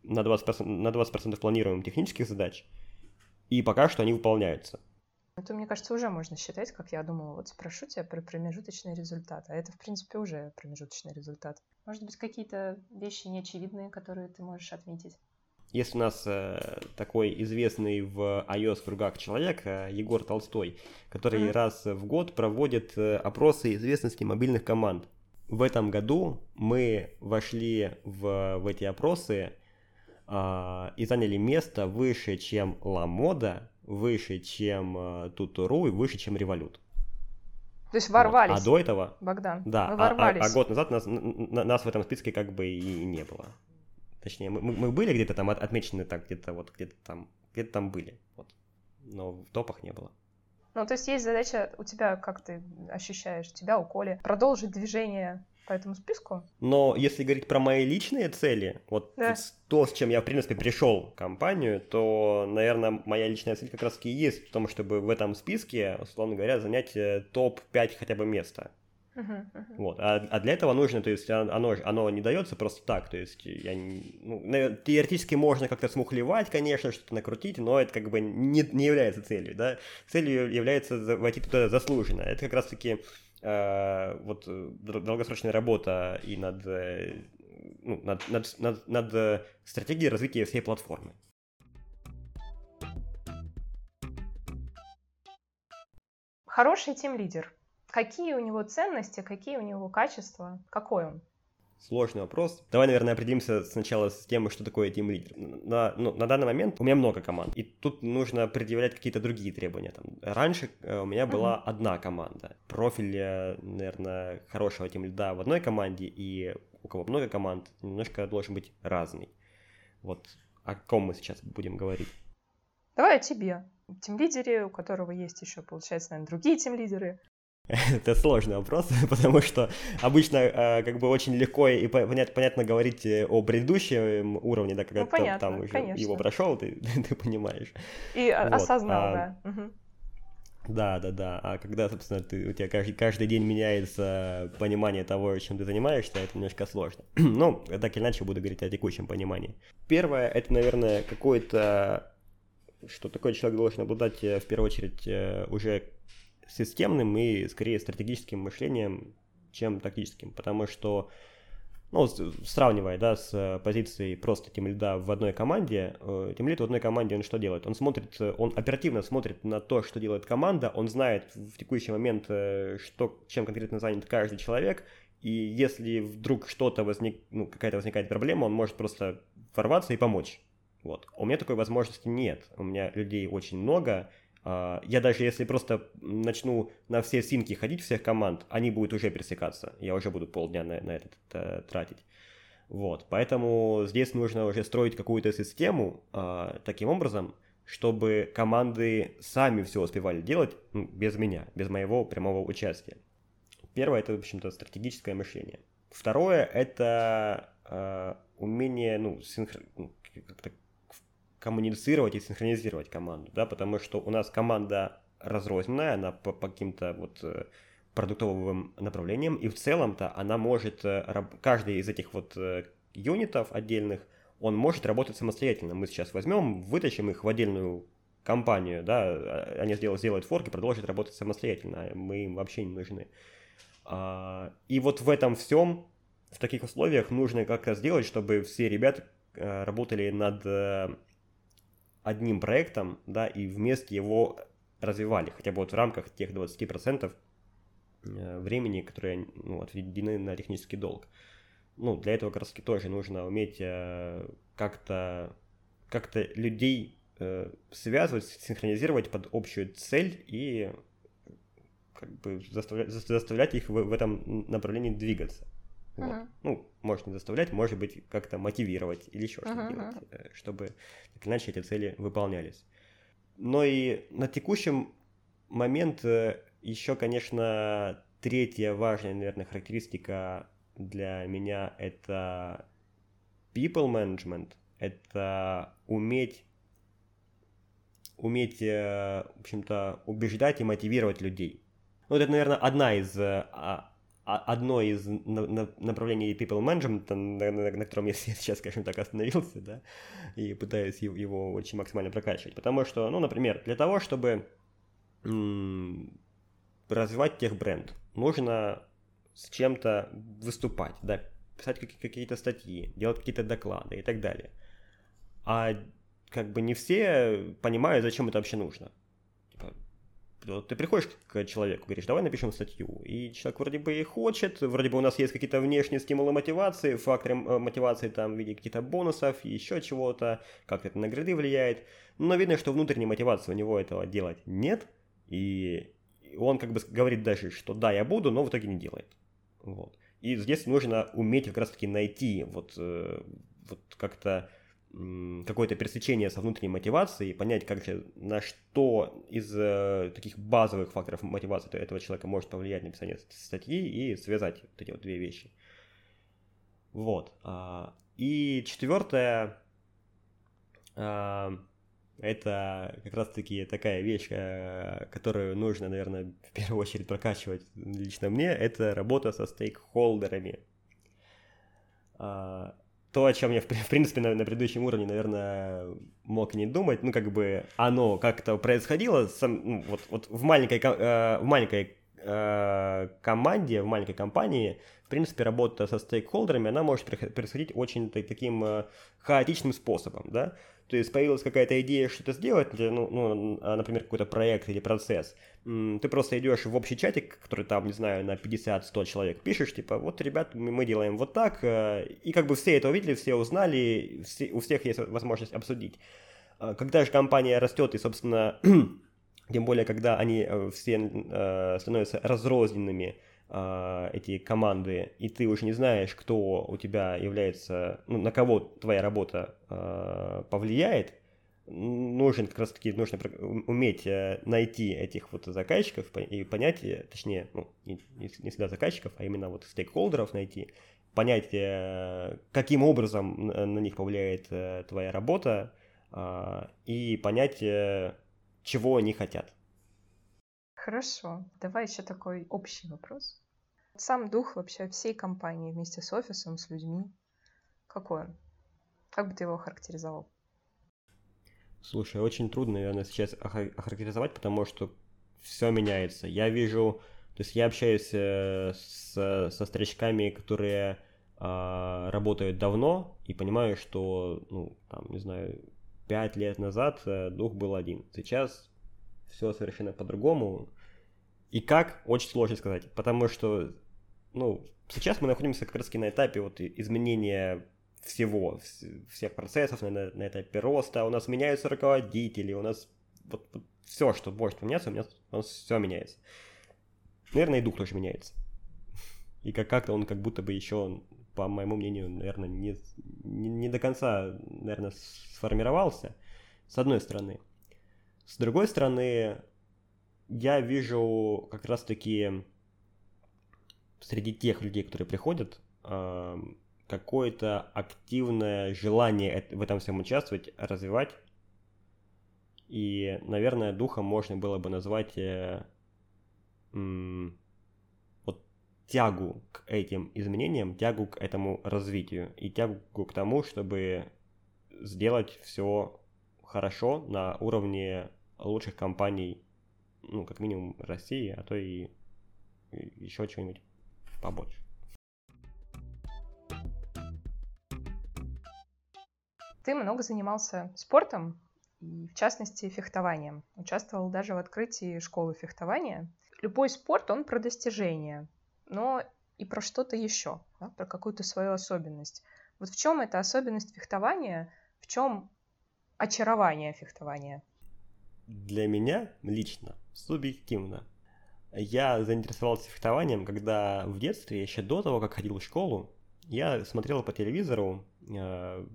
на 20%, на 20% планируем технических задач, и пока что они выполняются. Это, мне кажется, уже можно считать, как я думала. Вот спрошу тебя про промежуточный результат. А это, в принципе, уже промежуточный результат. Может быть, какие-то вещи неочевидные, которые ты можешь отметить? Есть у нас э, такой известный в iOS кругах человек, э, Егор Толстой, который mm-hmm. раз в год проводит э, опросы известности мобильных команд в этом году мы вошли в, в эти опросы э, и заняли место выше, чем Ламода, выше, чем э, Тутуру и выше, чем Револют. То есть ворвались. Вот. А до этого... Богдан, да, мы ворвались. А, а, а год назад нас, на, нас в этом списке как бы и не было. Точнее, мы, мы были где-то там отмечены так, где-то вот, где-то там, где-то там были, вот. Но в топах не было. Ну, то есть есть задача у тебя, как ты ощущаешь, тебя, у Коли, продолжить движение по этому списку. Но если говорить про мои личные цели, вот да. то, с чем я, в принципе, пришел в компанию, то, наверное, моя личная цель как раз и есть в том, чтобы в этом списке, условно говоря, занять э, топ-5 хотя бы места. Uh-huh, uh-huh. Вот. А, а для этого нужно, то есть оно, оно не дается просто так, то есть я, ну, теоретически можно как-то смухлевать, конечно, что-то накрутить, но это как бы не, не является целью, да. Целью является войти туда заслуженно. Это как раз-таки э, вот долгосрочная работа и над, э, ну, над, над, над, над стратегией развития всей платформы. Хороший тим-лидер – Какие у него ценности, какие у него качества, какой он? Сложный вопрос. Давай, наверное, определимся сначала с тем, что такое Team Leader. На, ну, на данный момент у меня много команд, и тут нужно предъявлять какие-то другие требования. Там, раньше э, у меня была mm-hmm. одна команда. Профиль, наверное, хорошего Team Lead в одной команде, и у кого много команд, немножко должен быть разный. Вот о ком мы сейчас будем говорить. Давай о тебе. Тим-лидере, у которого есть еще, получается, наверное, другие тим-лидеры. [LAUGHS] Это сложный вопрос, [LAUGHS] потому что обычно э, как бы очень легко и понят, понятно говорить э, о предыдущем уровне, да, когда ну, понятно, там уже конечно. его прошел, ты, [LAUGHS] ты понимаешь. И вот. осознал, а, да. Угу. Да, да, да. А когда, собственно, ты, у тебя каждый, каждый день меняется понимание того, чем ты занимаешься, это немножко сложно. [CLEARS THROAT] Но так или иначе буду говорить о текущем понимании. Первое, это, наверное, какое-то, что такой человек должен обладать э, в первую очередь уже системным и скорее стратегическим мышлением, чем тактическим, потому что ну, сравнивая, да, с позицией просто тем лида в одной команде, э, тем лид в одной команде, он что делает? Он смотрит, он оперативно смотрит на то, что делает команда, он знает в текущий момент, э, что, чем конкретно занят каждый человек, и если вдруг что-то возник, ну, какая-то возникает проблема, он может просто ворваться и помочь. Вот. У меня такой возможности нет. У меня людей очень много, а, я даже если просто начну на все синки ходить всех команд, они будут уже пересекаться. Я уже буду полдня на, на это э, тратить. Вот, поэтому здесь нужно уже строить какую-то систему э, таким образом, чтобы команды сами все успевали делать ну, без меня, без моего прямого участия. Первое это, в общем-то, стратегическое мышление. Второе это э, умение, ну, синхр... ну как-то коммуницировать и синхронизировать команду, да, потому что у нас команда разрозненная, она по, по каким-то вот э, продуктовым направлениям, и в целом-то она может, э, каждый из этих вот э, юнитов отдельных, он может работать самостоятельно. Мы сейчас возьмем, вытащим их в отдельную компанию, да, а, они сделают, сделают форк продолжат работать самостоятельно, а мы им вообще не нужны. А, и вот в этом всем, в таких условиях нужно как-то сделать, чтобы все ребята работали над одним проектом, да, и вместе его развивали, хотя бы вот в рамках тех 20% э, времени, которые ну, отведены на технический долг. Ну, для этого как раз тоже нужно уметь э, как-то как людей э, связывать, синхронизировать под общую цель и как бы заставлять, заставлять их в, в этом направлении двигаться. Вот. Uh-huh. Ну, может не заставлять, может быть, как-то мотивировать или еще что-то uh-huh. делать, э, чтобы так иначе эти цели выполнялись. Но и на текущем момент э, еще, конечно, третья важная, наверное, характеристика для меня это people management, это уметь уметь, э, в общем-то, убеждать и мотивировать людей. Ну, это, наверное, одна из а, одно из направлений people management, на, на, на котором я [LAUGHS] сейчас, скажем так, остановился, да, и пытаюсь его очень максимально прокачивать. Потому что, ну, например, для того, чтобы м- развивать тех бренд, нужно с чем-то выступать, да, писать какие-то статьи, делать какие-то доклады и так далее. А как бы не все понимают, зачем это вообще нужно ты приходишь к человеку, говоришь, давай напишем статью, и человек вроде бы и хочет, вроде бы у нас есть какие-то внешние стимулы мотивации, факторы э, мотивации там в виде каких-то бонусов, еще чего-то, как это на гряды влияет, но видно, что внутренней мотивации у него этого делать нет, и он как бы говорит даже, что да, я буду, но в итоге не делает. Вот. И здесь нужно уметь как раз-таки найти вот, э, вот как-то какое-то пересечение со внутренней мотивацией, понять, как же, на что из э, таких базовых факторов мотивации этого человека может повлиять на написание статьи и связать вот эти вот две вещи. Вот. А, и четвертое, а, это как раз-таки такая вещь, э, которую нужно, наверное, в первую очередь прокачивать лично мне, это работа со стейкхолдерами. То, о чем я, в [LAUGHS] принципе, на, на предыдущем уровне, наверное, мог не думать, ну, как бы оно как-то происходило сам, ну, вот, вот в маленькой, э, в маленькой э, команде, в маленькой компании, в принципе, работа со стейкхолдерами, она может происходить очень таким э, хаотичным способом, да, то есть появилась какая-то идея что-то сделать, ну, ну, а, например, какой-то проект или процесс, ты просто идешь в общий чатик, который там, не знаю, на 50-100 человек, пишешь, типа, вот, ребят, мы делаем вот так, э, и как бы все это увидели, все узнали, у всех есть возможность обсудить. Когда же компания растет и, собственно, [CLEARS THROAT] тем более, когда они э, все э, становятся разрозненными, а, эти команды, и ты уже не знаешь, кто у тебя является, ну, на кого твоя работа э, повлияет, нужен как раз таки нужно уметь э, найти этих вот заказчиков и понять, э, точнее, ну, не, не всегда заказчиков, а именно вот стейкхолдеров найти, понять, э, каким образом на них повлияет э, твоя работа, э, и понять, э, чего они хотят. Хорошо. Давай еще такой общий вопрос. Сам дух вообще всей компании вместе с офисом, с людьми. Какой он? Как бы ты его охарактеризовал? Слушай, очень трудно, наверное, сейчас охарактеризовать, потому что все меняется. Я вижу, то есть я общаюсь э, с, со старичками, которые э, работают давно, и понимаю, что, ну, там, не знаю, пять лет назад э, дух был один. Сейчас все совершенно по-другому. И как, очень сложно сказать, потому что, ну, сейчас мы находимся как раз на этапе вот изменения всего, всех процессов, на, на этапе роста, у нас меняются руководители, у нас вот, вот все, что может поменяться, у, меня, у нас все меняется. Наверное, и дух тоже меняется. И как- как-то он как будто бы еще, по моему мнению, наверное, не, не, не до конца, наверное, сформировался, с одной стороны. С другой стороны, я вижу как раз-таки среди тех людей, которые приходят, какое-то активное желание в этом всем участвовать, развивать. И, наверное, духом можно было бы назвать э, м, тягу к этим изменениям, тягу к этому развитию и тягу к тому, чтобы сделать все хорошо на уровне лучших компаний, ну, как минимум России, а то и еще чего-нибудь побольше. Ты много занимался спортом, и в частности фехтованием. Участвовал даже в открытии школы фехтования. Любой спорт, он про достижение, но и про что-то еще, да, про какую-то свою особенность. Вот в чем эта особенность фехтования, в чем очарование фехтования? Для меня лично, субъективно, я заинтересовался фехтованием, когда в детстве, еще до того, как ходил в школу, я смотрел по телевизору э,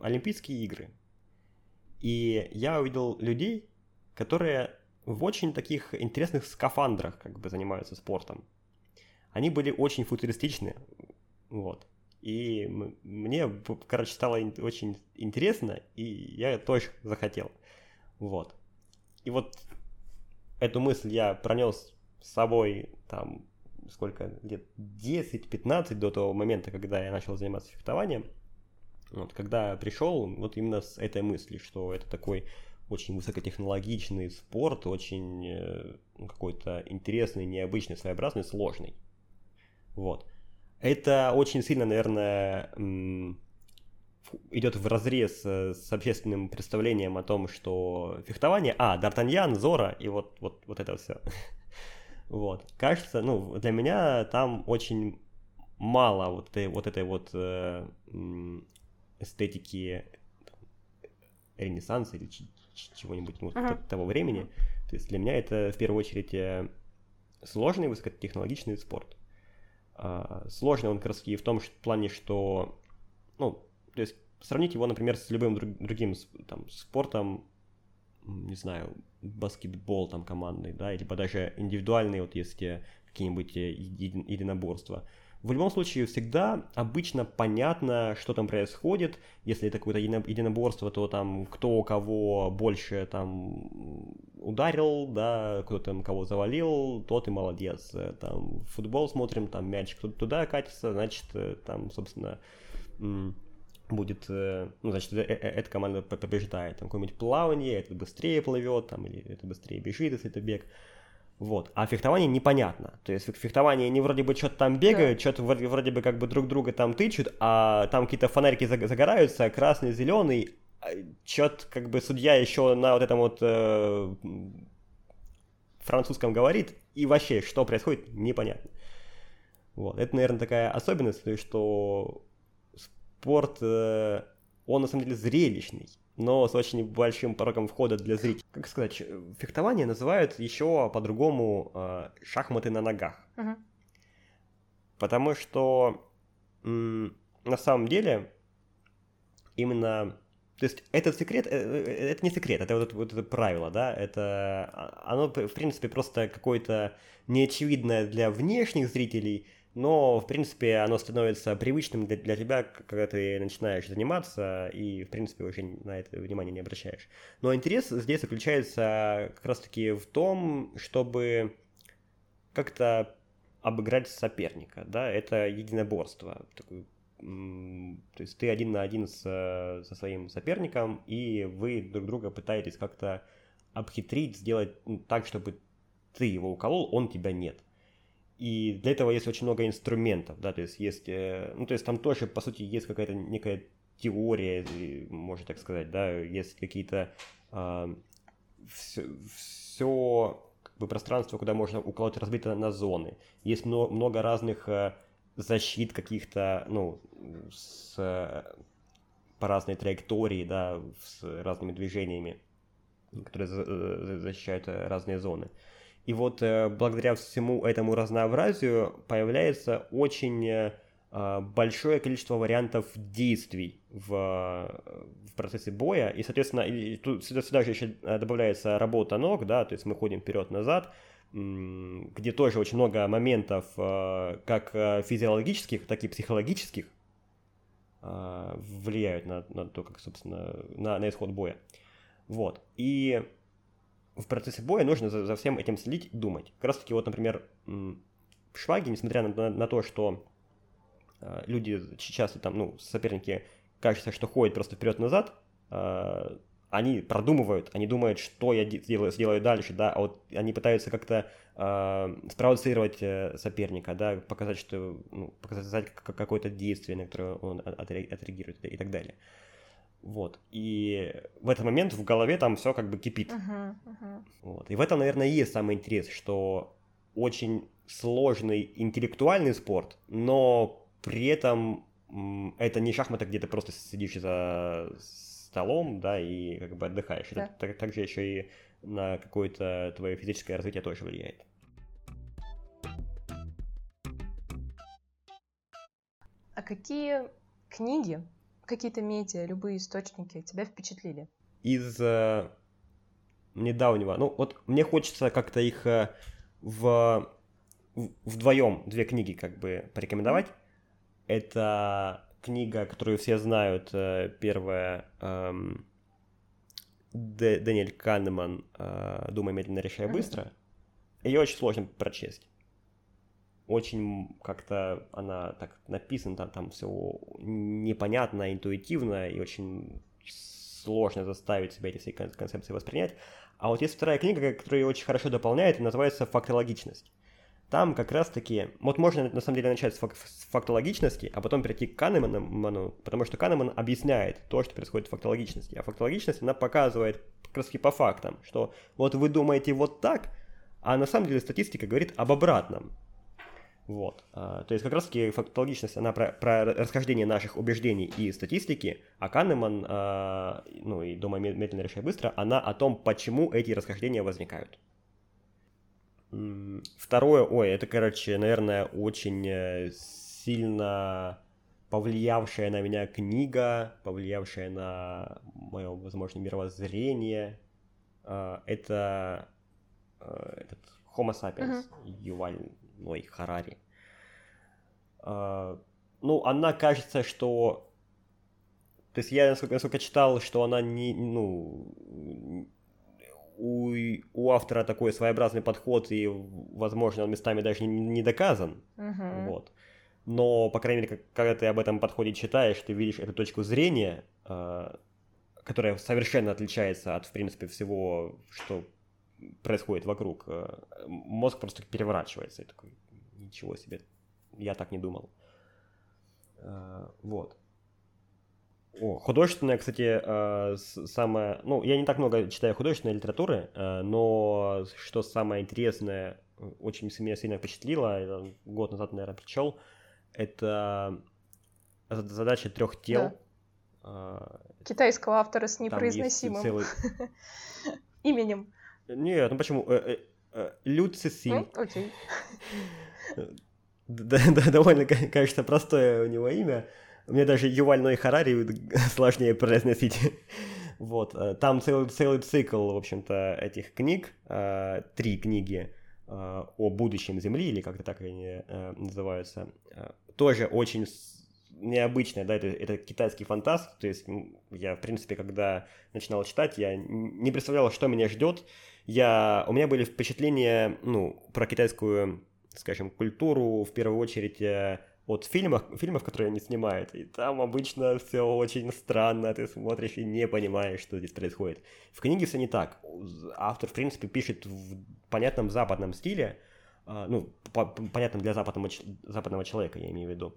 Олимпийские игры. И я увидел людей, которые в очень таких интересных скафандрах как бы занимаются спортом. Они были очень футуристичны, вот. И мне, короче, стало очень интересно, и я тоже захотел. Вот. И вот эту мысль я пронес с собой там сколько лет 10-15 до того момента, когда я начал заниматься фехтованием. Вот, когда пришел, вот именно с этой мысли, что это такой очень высокотехнологичный спорт, очень э, какой-то интересный, необычный, своеобразный, сложный. Вот. Это очень сильно, наверное, идет в разрез э, с общественным представлением о том, что фехтование, а, Д'Артаньян, Зора и вот, вот, вот это все. [LAUGHS] Вот. Кажется, ну, для меня там очень мало вот этой вот, этой вот э, эстетики ренессанса или чего-нибудь ну, uh-huh. того времени. То есть для меня это в первую очередь э, сложный высокотехнологичный спорт. А, сложный он как раз и в том что, плане, что, ну, то есть сравнить его, например, с любым друг, другим там, спортом, не знаю, баскетбол там командный, да, либо даже индивидуальные, вот если какие-нибудь э, единоборства. В любом случае, всегда обычно понятно, что там происходит. Если это какое-то единоборство, то там кто кого больше там ударил, да, кто там кого завалил, тот и молодец. Там футбол смотрим, там мяч кто-то туда катится, значит, э, там, собственно, будет, э, ну, значит, эта команда побеждает. Там какое-нибудь плавание, этот быстрее плывет, там, или это быстрее бежит, если это бег. Вот. А фехтование непонятно. То есть фехтование не вроде бы что-то там бегают, да. что-то вроде, вроде бы как бы друг друга там тычут, а там какие-то фонарики загораются, красный, зеленый, а что-то как бы судья еще на вот этом вот э, французском говорит, и вообще, что происходит, непонятно. Вот. Это, наверное, такая особенность, что спорт, э, он на самом деле зрелищный но с очень большим порогом входа для зрителей. Как сказать, фехтование называют еще по-другому э, шахматы на ногах. Uh-huh. Потому что м- на самом деле именно... То есть этот секрет, э, э, это не секрет, это вот, вот это правило, да, это а, оно, в принципе, просто какое-то неочевидное для внешних зрителей, но, в принципе, оно становится привычным для, для тебя, когда ты начинаешь заниматься, и, в принципе, уже на это внимание не обращаешь. Но интерес здесь заключается как раз-таки в том, чтобы как-то обыграть соперника, да, это единоборство, такой, то есть ты один на один с, со своим соперником, и вы друг друга пытаетесь как-то обхитрить, сделать так, чтобы ты его уколол, он тебя нет. И для этого есть очень много инструментов, да, то есть есть, э, ну, то есть там тоже, по сути, есть какая-то некая теория, можно так сказать, да, есть какие-то э, а, все, все как бы пространство, куда можно уколоть, разбито на зоны. Есть много, много разных э, защит каких-то, ну, с, по разной траектории, да, с разными движениями, которые э, защищают э, разные зоны. И вот э, благодаря всему этому разнообразию появляется очень э, а, большое количество вариантов действий в, в процессе боя, и, соответственно, и тут сюда, сюда же еще э, добавляется работа ног, да, то есть мы ходим вперед-назад, где тоже очень много моментов как физиологических, так и психологических влияют на, на то, как, собственно, на, на исход боя. Вот. И в процессе боя нужно за, за всем этим следить думать. Как раз таки вот, например, в шваге, несмотря на, на, на то, что э, люди часто там, ну, соперники, кажется, что ходят просто вперед-назад, э, они продумывают, они думают, что я сделаю, сделаю дальше, да, а вот они пытаются как-то э, спровоцировать соперника, да, показать, что, ну, показать какое-то действие, на которое он отреагирует и так далее. Вот. И в этот момент в голове там все как бы кипит. Uh-huh, uh-huh. Вот. И в этом, наверное, и есть самый интерес, что очень сложный интеллектуальный спорт, но при этом это не шахматы, где ты просто сидишь за столом, да, и как бы отдыхаешь. Да. Это также еще и на какое-то твое физическое развитие тоже влияет. А какие книги какие-то медиа, любые источники тебя впечатлили? Из э, недавнего, ну вот мне хочется как-то их э, в, в вдвоем две книги как бы порекомендовать. Это книга, которую все знают, э, первая эм, Дэниэль Канеман э, «Думай медленно, решай быстро». Ее очень сложно прочесть. Очень как-то она так написана, там, там все непонятно, интуитивно, и очень сложно заставить себя эти все концепции воспринять. А вот есть вторая книга, которая ее очень хорошо дополняет, и называется «Фактологичность». Там как раз-таки, вот можно на самом деле начать с, фак- с фактологичности, а потом перейти к Канеману, потому что Канеман объясняет то, что происходит в фактологичности. А фактологичность, она показывает как раз по фактам, что вот вы думаете вот так, а на самом деле статистика говорит об обратном. Вот. А, то есть как раз-таки фактологичность, она про, про расхождение наших убеждений и статистики, а Канеман, а, ну и «Дома медленно решай быстро», она о том, почему эти расхождения возникают. Второе, ой, это, короче, наверное, очень э, сильно повлиявшая на меня книга, повлиявшая на мое, возможно, мировоззрение. А, это э, этот Homo sapiens, uh-huh. Юваль Ной Харари. А, ну, она кажется, что... То есть я, насколько, насколько читал, что она не, ну, у, у автора такой своеобразный подход, и, возможно, он местами даже не, не доказан. Uh-huh. Вот. Но, по крайней мере, когда ты об этом подходе читаешь, ты видишь эту точку зрения, э, которая совершенно отличается от, в принципе, всего, что происходит вокруг. Э, мозг просто переворачивается и такой, ничего себе, я так не думал. Э, вот. О, художественная, кстати, э, самое... Ну, я не так много читаю художественной литературы, но что самое интересное, очень меня сильно впечатлило, год назад, наверное, прочел, это задача трех тел. Да. Китайского автора с непроизносимым целый... [LAUGHS] именем. Нет, ну почему? Люцисин. Окей. [LAUGHS] Да, да, довольно, конечно, простое у него имя. Мне даже Юваль Ной Харари [LAUGHS] сложнее произносить. вот, э, там целый, целый цикл, в общем-то, этих книг, э, три книги э, о будущем Земли, или как-то так они называются, тоже очень необычная, да, это, это китайский фантаст, то есть я, в принципе, когда начинал читать, я не представлял, что меня ждет, я, у меня были впечатления, ну, про китайскую, скажем, культуру, в первую очередь, от фильмов, фильмов, которые они снимают, и там обычно все очень странно, ты смотришь и не понимаешь, что здесь происходит. В книге все не так. Автор, в принципе, пишет в понятном западном стиле, а, ну, по понятном для западного, западного человека, я имею в виду.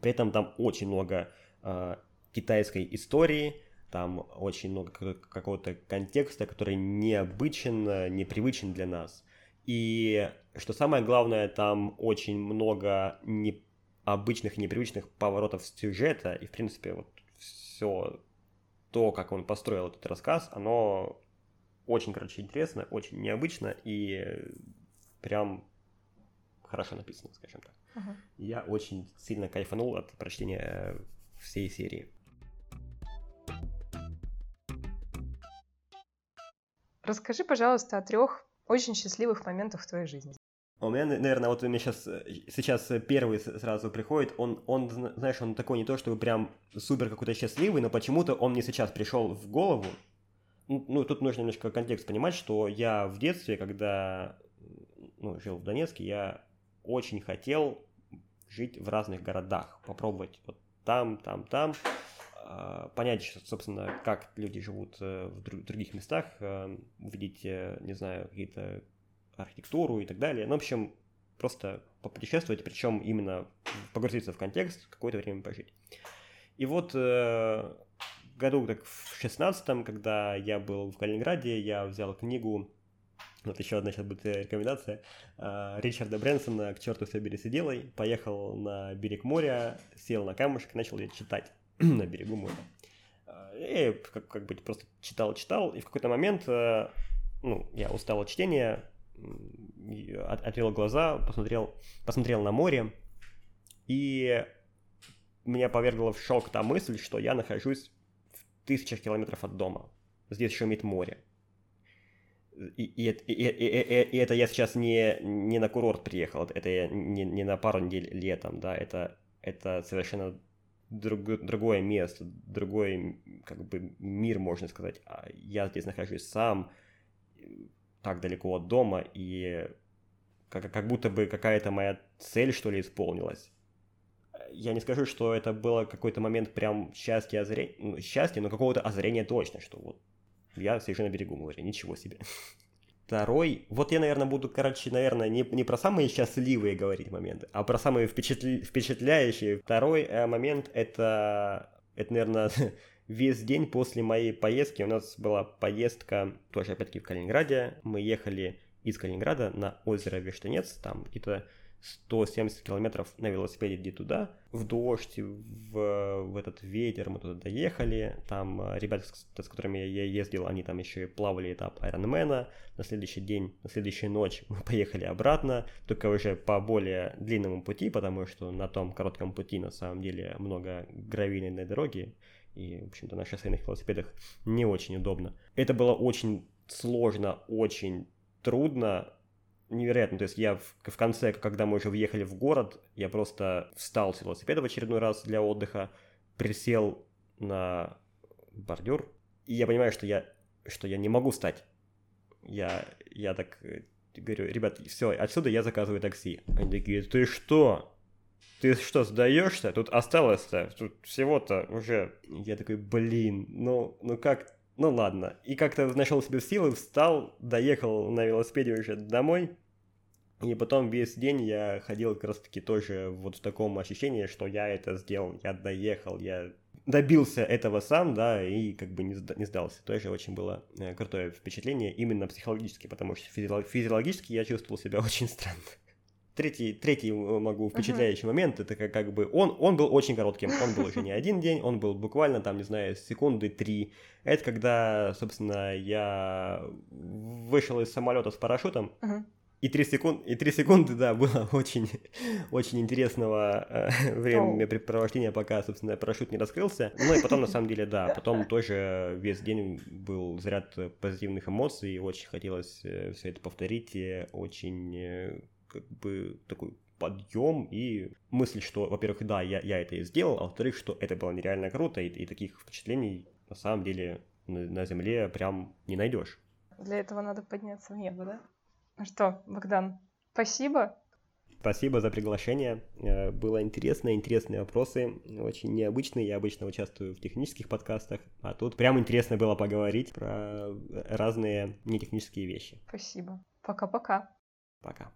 При этом там очень много э, китайской истории, там очень много какого-то контекста, который необычен, непривычен для нас. И что самое главное, там очень много не обычных и непривычных поворотов сюжета, и, в принципе, вот все то, как он построил этот рассказ, оно очень, короче, интересно, очень необычно и прям хорошо написано, скажем так. Uh-huh. Я очень сильно кайфанул от прочтения всей серии. Расскажи, пожалуйста, о трех очень счастливых моментах в твоей жизни. А у меня, наверное, вот у меня сейчас, э, сейчас первый сразу приходит, он, он, знаешь, он такой не то, чтобы прям супер какой-то счастливый, но почему-то он мне сейчас пришел в голову. Ну, тут нужно немножко контекст понимать, что я в детстве, когда ну, жил в Донецке, я очень хотел жить в разных городах, попробовать вот там, там, там, понять, собственно, как люди живут э, в других местах, э, увидеть, не знаю, какие-то архитектуру и так далее. Ну, в общем, просто попутешествовать, причем именно погрузиться в контекст, какое-то время пожить. И вот э, году так в шестнадцатом, когда я был в Калининграде, я взял книгу, вот еще одна сейчас будет рекомендация, э, Ричарда Брэнсона «К черту все берись и делай», поехал на берег моря, сел на камушек, начал ее читать [CLEARS THROAT] на берегу моря. Э, и как, как бы просто читал-читал, и в какой-то момент, э, ну, я устал от чтения, от, отвел глаза, посмотрел, посмотрел на море и меня повергла в шок та мысль, что я нахожусь в тысячах километров от дома. Здесь шумит море. И, и, и, и, и это я сейчас не, не на курорт приехал, это я не, не на пару недель летом, да, это, это совершенно друг, другое место, другой как бы мир, можно сказать. А я здесь нахожусь сам, так далеко от дома, и как, как будто бы какая-то моя цель, что ли, исполнилась. Я не скажу, что это было какой-то момент прям счастья, озрения, ну, счастья, но какого-то озрения точно, что вот я на берегу моря, ничего себе. [LAUGHS] Второй, вот я, наверное, буду, короче, наверное, не, не про самые счастливые говорить моменты, а про самые впечатля... впечатляющие. Второй э, момент это, это, наверное, [LAUGHS] весь день после моей поездки. У нас была поездка тоже, опять-таки, в Калининграде. Мы ехали из Калининграда на озеро Вештанец, там где-то 170 километров на велосипеде иди туда, в дождь, в, в этот ветер мы туда доехали, там э, ребята, с, с которыми я ездил, они там еще и плавали этап Айронмена, на следующий день, на следующую ночь мы [LAUGHS] поехали обратно, только уже по более длинному пути, потому что на том коротком пути на самом деле много гравийной дороги, и, в общем-то, на шоссейных велосипедах не очень удобно. Это было очень сложно, очень трудно, невероятно. То есть я в, в конце, когда мы уже въехали в город, я просто встал с велосипеда в очередной раз для отдыха, присел на бордюр, и я понимаю, что я, что я не могу встать. Я, я так э, говорю, ребят, все, отсюда я заказываю такси. Они такие, ты что? Ты что, сдаешься? Тут осталось-то, тут всего-то уже... Я такой, блин, ну, ну как ну ладно. И как-то нашел себе силы, встал, доехал на велосипеде уже домой. И потом весь день я ходил как раз таки тоже вот в таком ощущении, что я это сделал, я доехал, я добился этого сам, да, и как бы не, не сдался. Тоже очень было э, крутое впечатление именно психологически, потому что физиологически я чувствовал себя [LAUGHS] очень странно третий, третий э, могу впечатляющий uh-huh. момент, это как, как бы, он, он был очень коротким, он был уже не один день, он был буквально там, не знаю, секунды три. Это когда, собственно, я вышел из самолета с парашютом, uh-huh. И три, секунд, и три секунды, да, было [LAUGHS] очень, очень интересного э, времяпрепровождения, пока, собственно, парашют не раскрылся. Ну и потом, на самом деле, да, потом тоже весь день был заряд позитивных эмоций, очень хотелось э, все это повторить, и очень э, как бы такой подъем и мысль, что, во-первых, да, я, я это и сделал, а во-вторых, что это было нереально круто, и, и таких впечатлений на самом деле на, на Земле прям не найдешь. Для этого надо подняться в небо, да? Ну что, Богдан, спасибо. Спасибо за приглашение. Э, было интересно, интересные вопросы, очень необычные. Я обычно участвую в технических подкастах, а тут прям интересно было поговорить про разные нетехнические вещи. Спасибо. Пока-пока. Пока.